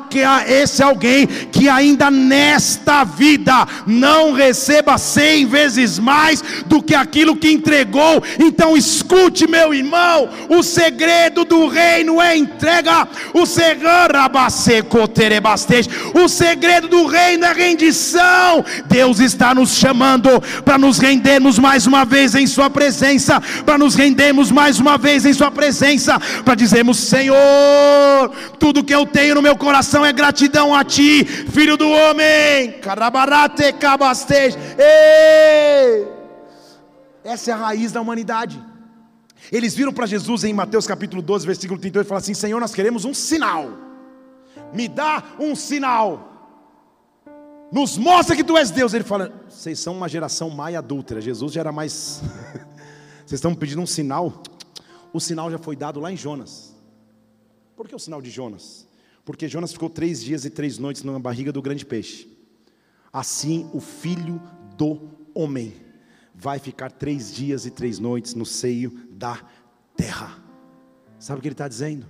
esse alguém que ainda nesta vida não receba receba cem vezes mais do que aquilo que entregou. Então escute, meu irmão, o segredo do reino é entrega. O o segredo do reino é rendição. Deus está nos chamando para nos rendermos mais uma vez em Sua presença, para nos rendermos mais uma vez em Sua presença, para dizermos: Senhor, tudo que eu tenho no meu coração é gratidão a Ti, Filho do Homem. Carabarate cabastej. Ei! Essa é a raiz da humanidade. Eles viram para Jesus em Mateus capítulo 12, versículo 38 e falaram assim: Senhor, nós queremos um sinal. Me dá um sinal. Nos mostra que tu és Deus. Ele fala: Vocês são uma geração maia adúltera. Jesus já era mais. Vocês estão pedindo um sinal? O sinal já foi dado lá em Jonas. Por que o sinal de Jonas? Porque Jonas ficou três dias e três noites na barriga do grande peixe. Assim o filho do homem vai ficar três dias e três noites no seio da terra. Sabe o que ele está dizendo?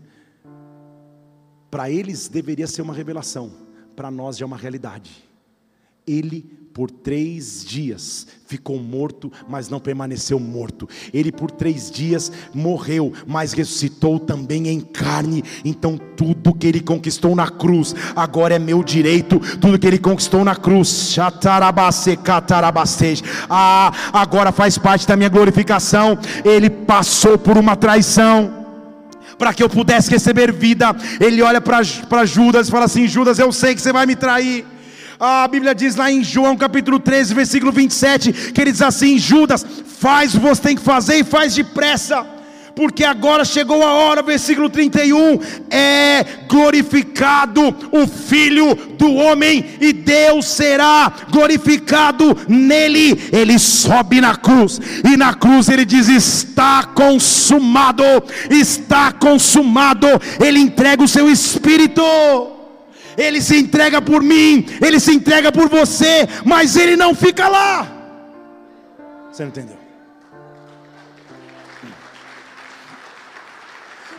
Para eles deveria ser uma revelação, para nós já é uma realidade. Ele por três dias ficou morto, mas não permaneceu morto. Ele por três dias morreu, mas ressuscitou também em carne. Então tudo que ele conquistou na cruz agora é meu direito. Tudo que ele conquistou na cruz, ah, agora faz parte da minha glorificação. Ele passou por uma traição para que eu pudesse receber vida. Ele olha para Judas e fala assim: Judas, eu sei que você vai me trair. A Bíblia diz lá em João capítulo 13, versículo 27, que ele diz assim: Judas, faz o que você tem que fazer e faz depressa porque agora chegou a hora, versículo 31, é glorificado o Filho do Homem, e Deus será glorificado nele. Ele sobe na cruz, e na cruz ele diz: Está consumado, está consumado. Ele entrega o seu espírito. Ele se entrega por mim, Ele se entrega por você, mas Ele não fica lá. Você não entendeu?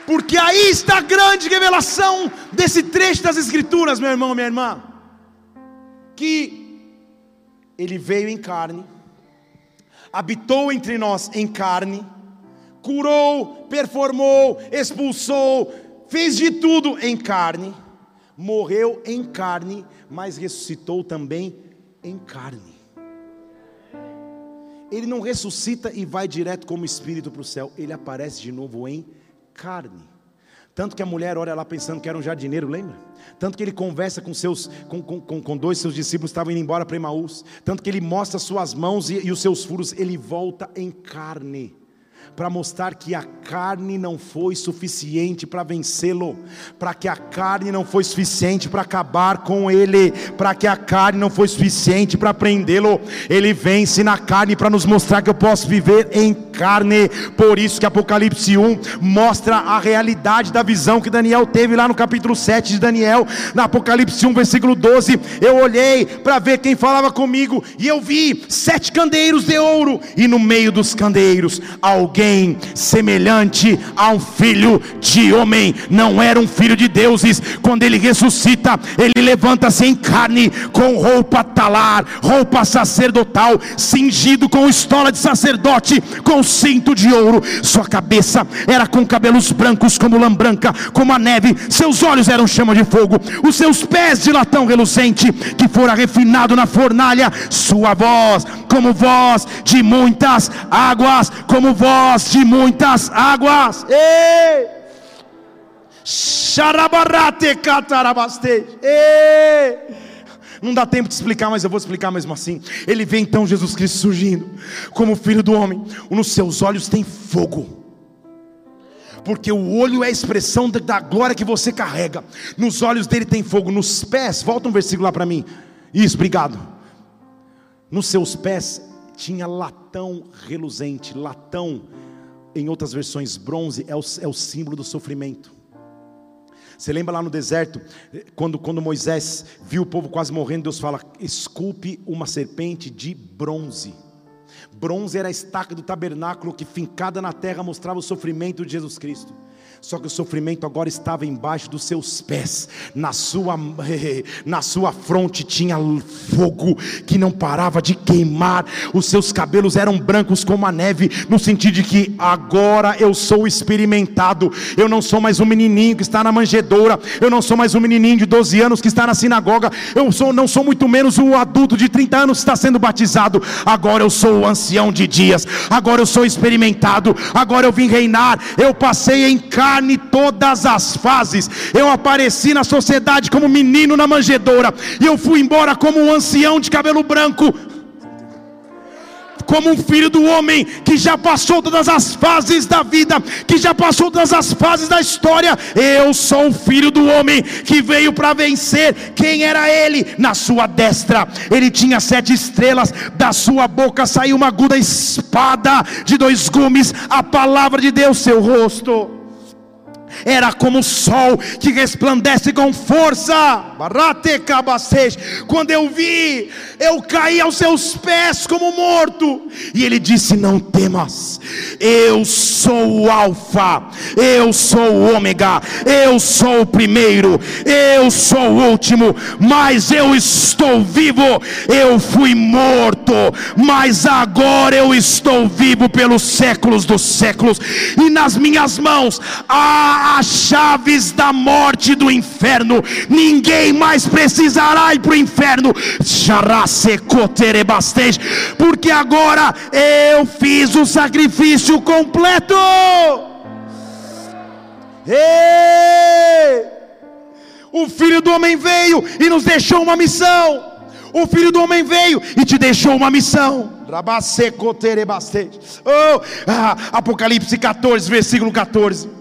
Porque aí está a grande revelação desse trecho das Escrituras, meu irmão, minha irmã. Que Ele veio em carne, habitou entre nós em carne, curou, performou, expulsou, fez de tudo em carne morreu em carne, mas ressuscitou também em carne. Ele não ressuscita e vai direto como espírito para o céu, ele aparece de novo em carne. Tanto que a mulher olha lá pensando que era um jardineiro, lembra? Tanto que ele conversa com, seus, com, com, com dois seus discípulos que estavam indo embora para Emaús. Tanto que ele mostra suas mãos e, e os seus furos, ele volta em carne para mostrar que a carne não foi suficiente para vencê-lo, para que a carne não foi suficiente para acabar com ele, para que a carne não foi suficiente para prendê-lo. Ele vence na carne para nos mostrar que eu posso viver em carne. Por isso que Apocalipse 1 mostra a realidade da visão que Daniel teve lá no capítulo 7 de Daniel, na Apocalipse 1, versículo 12. Eu olhei para ver quem falava comigo e eu vi sete candeiros de ouro e no meio dos candeiros alguém alguém semelhante a um filho de homem, não era um filho de deuses. Quando ele ressuscita, ele levanta-se em carne, com roupa talar, roupa sacerdotal, cingido com estola de sacerdote, com cinto de ouro. Sua cabeça era com cabelos brancos como lã branca, como a neve. Seus olhos eram chama de fogo, os seus pés de latão reluzente, que fora refinado na fornalha. Sua voz, como voz de muitas águas, como voz águas de muitas águas. Ei! Xarabarate catarabaste. Ei! Não dá tempo de explicar, mas eu vou explicar mesmo assim. Ele vê então Jesus Cristo surgindo como filho do homem. Nos seus olhos tem fogo. Porque o olho é a expressão da glória que você carrega. Nos olhos dele tem fogo. Nos pés, volta um versículo lá para mim. Isso, obrigado. Nos seus pés tinha latão reluzente, latão em outras versões, bronze é o, é o símbolo do sofrimento. Você lembra lá no deserto, quando, quando Moisés viu o povo quase morrendo, Deus fala: esculpe uma serpente de bronze. Bronze era a estaca do tabernáculo que, fincada na terra, mostrava o sofrimento de Jesus Cristo. Só que o sofrimento agora estava embaixo dos seus pés, na sua, na sua fronte tinha fogo que não parava de queimar, os seus cabelos eram brancos como a neve, no sentido de que agora eu sou experimentado, eu não sou mais um menininho que está na manjedoura, eu não sou mais um menininho de 12 anos que está na sinagoga, eu sou, não sou muito menos o adulto de 30 anos que está sendo batizado, agora eu sou o ancião de dias, agora eu sou experimentado, agora eu vim reinar, eu passei em casa carne todas as fases. Eu apareci na sociedade como menino na manjedoura, e eu fui embora como um ancião de cabelo branco, como um filho do homem que já passou todas as fases da vida, que já passou todas as fases da história. Eu sou o filho do homem que veio para vencer. Quem era ele? Na sua destra, ele tinha sete estrelas, da sua boca saiu uma aguda espada de dois gumes, a palavra de Deus, seu rosto era como o sol que resplandece com força. Quando eu vi, eu caí aos seus pés como morto. E ele disse: Não temas, eu sou o Alfa, eu sou o Ômega, eu sou o primeiro, eu sou o último, mas eu estou vivo. Eu fui morto, mas agora eu estou vivo pelos séculos dos séculos, e nas minhas mãos há as chaves da morte do inferno. Ninguém mais precisará ir para o inferno. Porque agora eu fiz o sacrifício completo. Ei! O Filho do Homem veio e nos deixou uma missão. O Filho do Homem veio e te deixou uma missão. Oh, ah, Apocalipse 14, versículo 14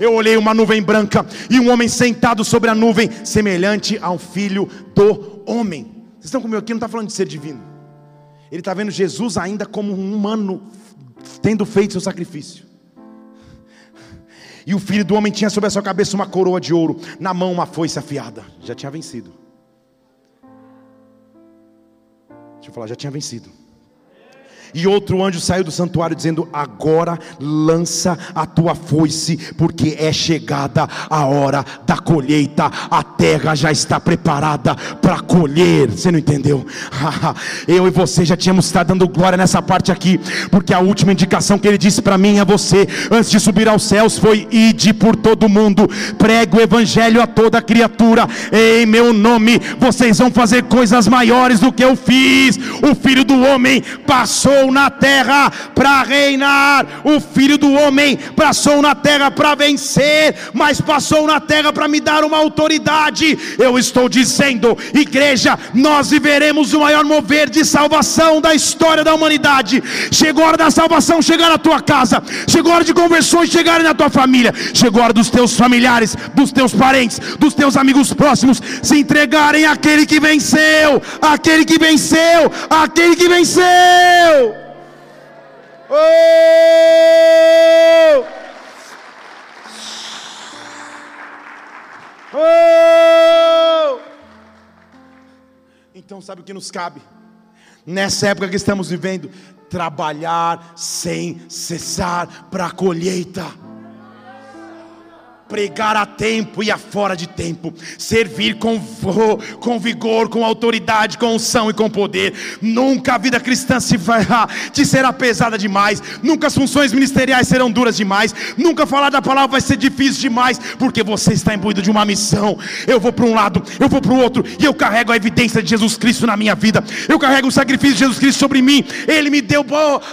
eu olhei uma nuvem branca e um homem sentado sobre a nuvem, semelhante a um filho do homem. Vocês estão comigo aqui? Não está falando de ser divino. Ele está vendo Jesus ainda como um humano, tendo feito seu sacrifício. E o filho do homem tinha sobre a sua cabeça uma coroa de ouro, na mão uma foice afiada. Já tinha vencido. Deixa eu falar, já tinha vencido. E outro anjo saiu do santuário dizendo: Agora lança a tua foice, porque é chegada a hora da colheita. A terra já está preparada para colher. Você não entendeu? Eu e você já tínhamos estado dando glória nessa parte aqui, porque a última indicação que ele disse para mim e a você, antes de subir aos céus, foi: Ide por todo mundo, pregue o evangelho a toda criatura. Em meu nome, vocês vão fazer coisas maiores do que eu fiz. O filho do homem passou passou na terra para reinar. O filho do homem passou na terra para vencer, mas passou na terra para me dar uma autoridade. Eu estou dizendo, igreja, nós viveremos o maior mover de salvação da história da humanidade. Chegou a hora da salvação chegar na tua casa, chegou a hora de conversões chegarem na tua família, chegou a hora dos teus familiares, dos teus parentes, dos teus amigos próximos se entregarem àquele que venceu, aquele que venceu, aquele que venceu. Oh! Oh! Então, sabe o que nos cabe? Nessa época que estamos vivendo, trabalhar sem cessar para a colheita pregar a tempo e a fora de tempo, servir com, com vigor, com autoridade, com unção e com poder. Nunca a vida cristã se vai, te será pesada demais, nunca as funções ministeriais serão duras demais, nunca falar da palavra vai ser difícil demais, porque você está imbuído de uma missão. Eu vou para um lado, eu vou para o outro, e eu carrego a evidência de Jesus Cristo na minha vida, eu carrego o sacrifício de Jesus Cristo sobre mim, Ele me deu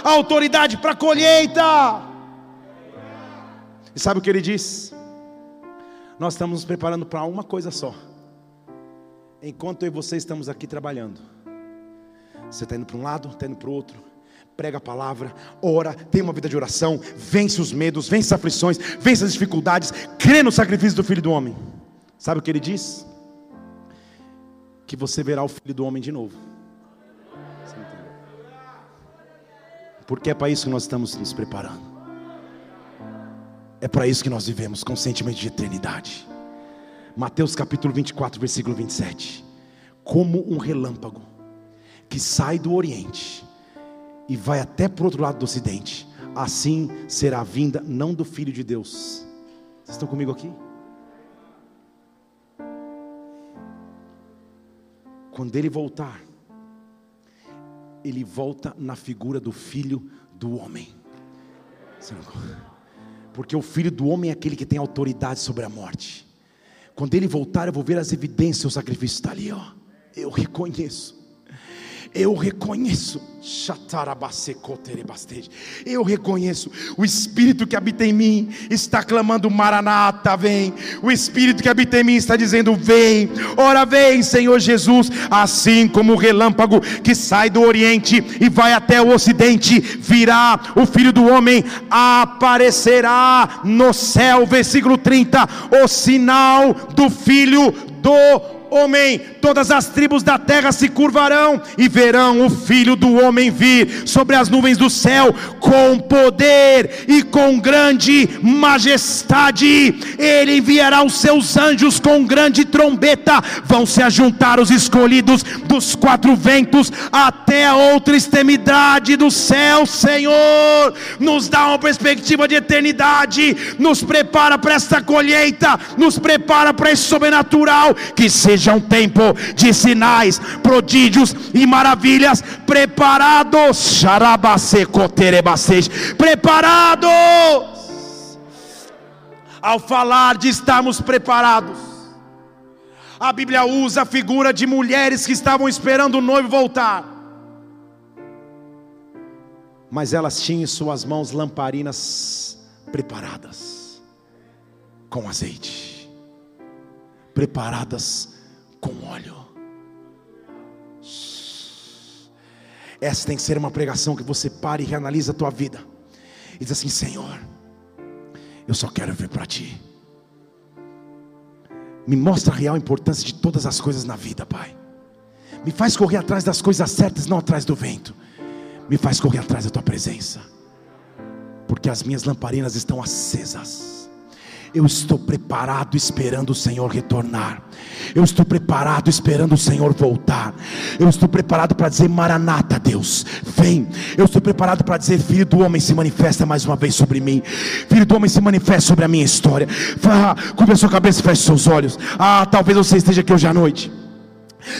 a autoridade para a colheita. E sabe o que ele diz? Nós estamos nos preparando para uma coisa só. Enquanto eu e você estamos aqui trabalhando, você está indo para um lado, está indo para o outro, prega a palavra, ora, tem uma vida de oração, vence os medos, vence as aflições, vence as dificuldades, crê no sacrifício do Filho do Homem. Sabe o que ele diz? Que você verá o Filho do Homem de novo. Porque é para isso que nós estamos nos preparando. É para isso que nós vivemos, com sentimento de eternidade. Mateus capítulo 24, versículo 27. Como um relâmpago que sai do Oriente e vai até para o outro lado do Ocidente, assim será a vinda, não do Filho de Deus. Vocês estão comigo aqui? Quando ele voltar, ele volta na figura do Filho do Homem. Você não porque o filho do homem é aquele que tem autoridade sobre a morte. Quando ele voltar, eu vou ver as evidências, o sacrifício está ali, ó. Eu reconheço. Eu reconheço, eu reconheço, o Espírito que habita em mim está clamando Maranata, vem. O Espírito que habita em mim está dizendo: Vem, ora vem, Senhor Jesus. Assim como o relâmpago que sai do Oriente e vai até o Ocidente, virá o Filho do Homem, aparecerá no céu. Versículo 30: O sinal do Filho do homem, todas as tribos da terra se curvarão e verão o filho do homem vir sobre as nuvens do céu com poder e com grande majestade. Ele enviará os seus anjos com grande trombeta, vão se ajuntar os escolhidos dos quatro ventos até a outra extremidade do céu. Senhor, nos dá uma perspectiva de eternidade, nos prepara para esta colheita, nos prepara para esse sobrenatural que seja seja um tempo de sinais, prodígios e maravilhas preparados. Preparados. Ao falar de estarmos preparados, a Bíblia usa a figura de mulheres que estavam esperando o noivo voltar. Mas elas tinham em suas mãos lamparinas preparadas com azeite, preparadas com óleo. Essa tem que ser uma pregação que você pare e reanalisa a tua vida. E diz assim: Senhor, eu só quero ver para ti. Me mostra a real importância de todas as coisas na vida, Pai. Me faz correr atrás das coisas certas, não atrás do vento. Me faz correr atrás da tua presença. Porque as minhas lamparinas estão acesas eu estou preparado esperando o Senhor retornar. Eu estou preparado esperando o Senhor voltar. Eu estou preparado para dizer Maranata, Deus, vem. Eu estou preparado para dizer Filho do homem se manifesta mais uma vez sobre mim. Filho do homem se manifesta sobre a minha história. Ah, a sua cabeça e feche seus olhos. Ah, talvez você esteja aqui hoje à noite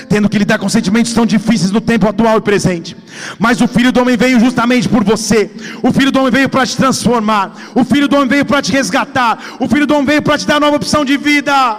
tendo que lidar com sentimentos tão difíceis no tempo atual e presente. Mas o Filho do Homem veio justamente por você. O Filho do Homem veio para te transformar. O Filho do Homem veio para te resgatar. O Filho do Homem veio para te dar nova opção de vida.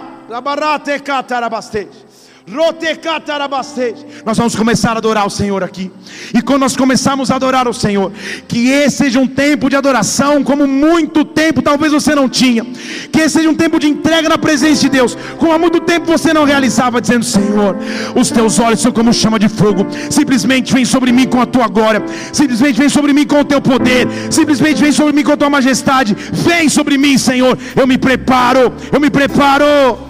Nós vamos começar a adorar o Senhor aqui. E quando nós começarmos a adorar o Senhor, que esse seja um tempo de adoração, como muito tempo talvez você não tinha. Que esse seja um tempo de entrega na presença de Deus, como há muito tempo você não realizava, dizendo: Senhor, os teus olhos são como chama de fogo. Simplesmente vem sobre mim com a tua glória. Simplesmente vem sobre mim com o teu poder. Simplesmente vem sobre mim com a tua majestade. Vem sobre mim, Senhor. Eu me preparo. Eu me preparo.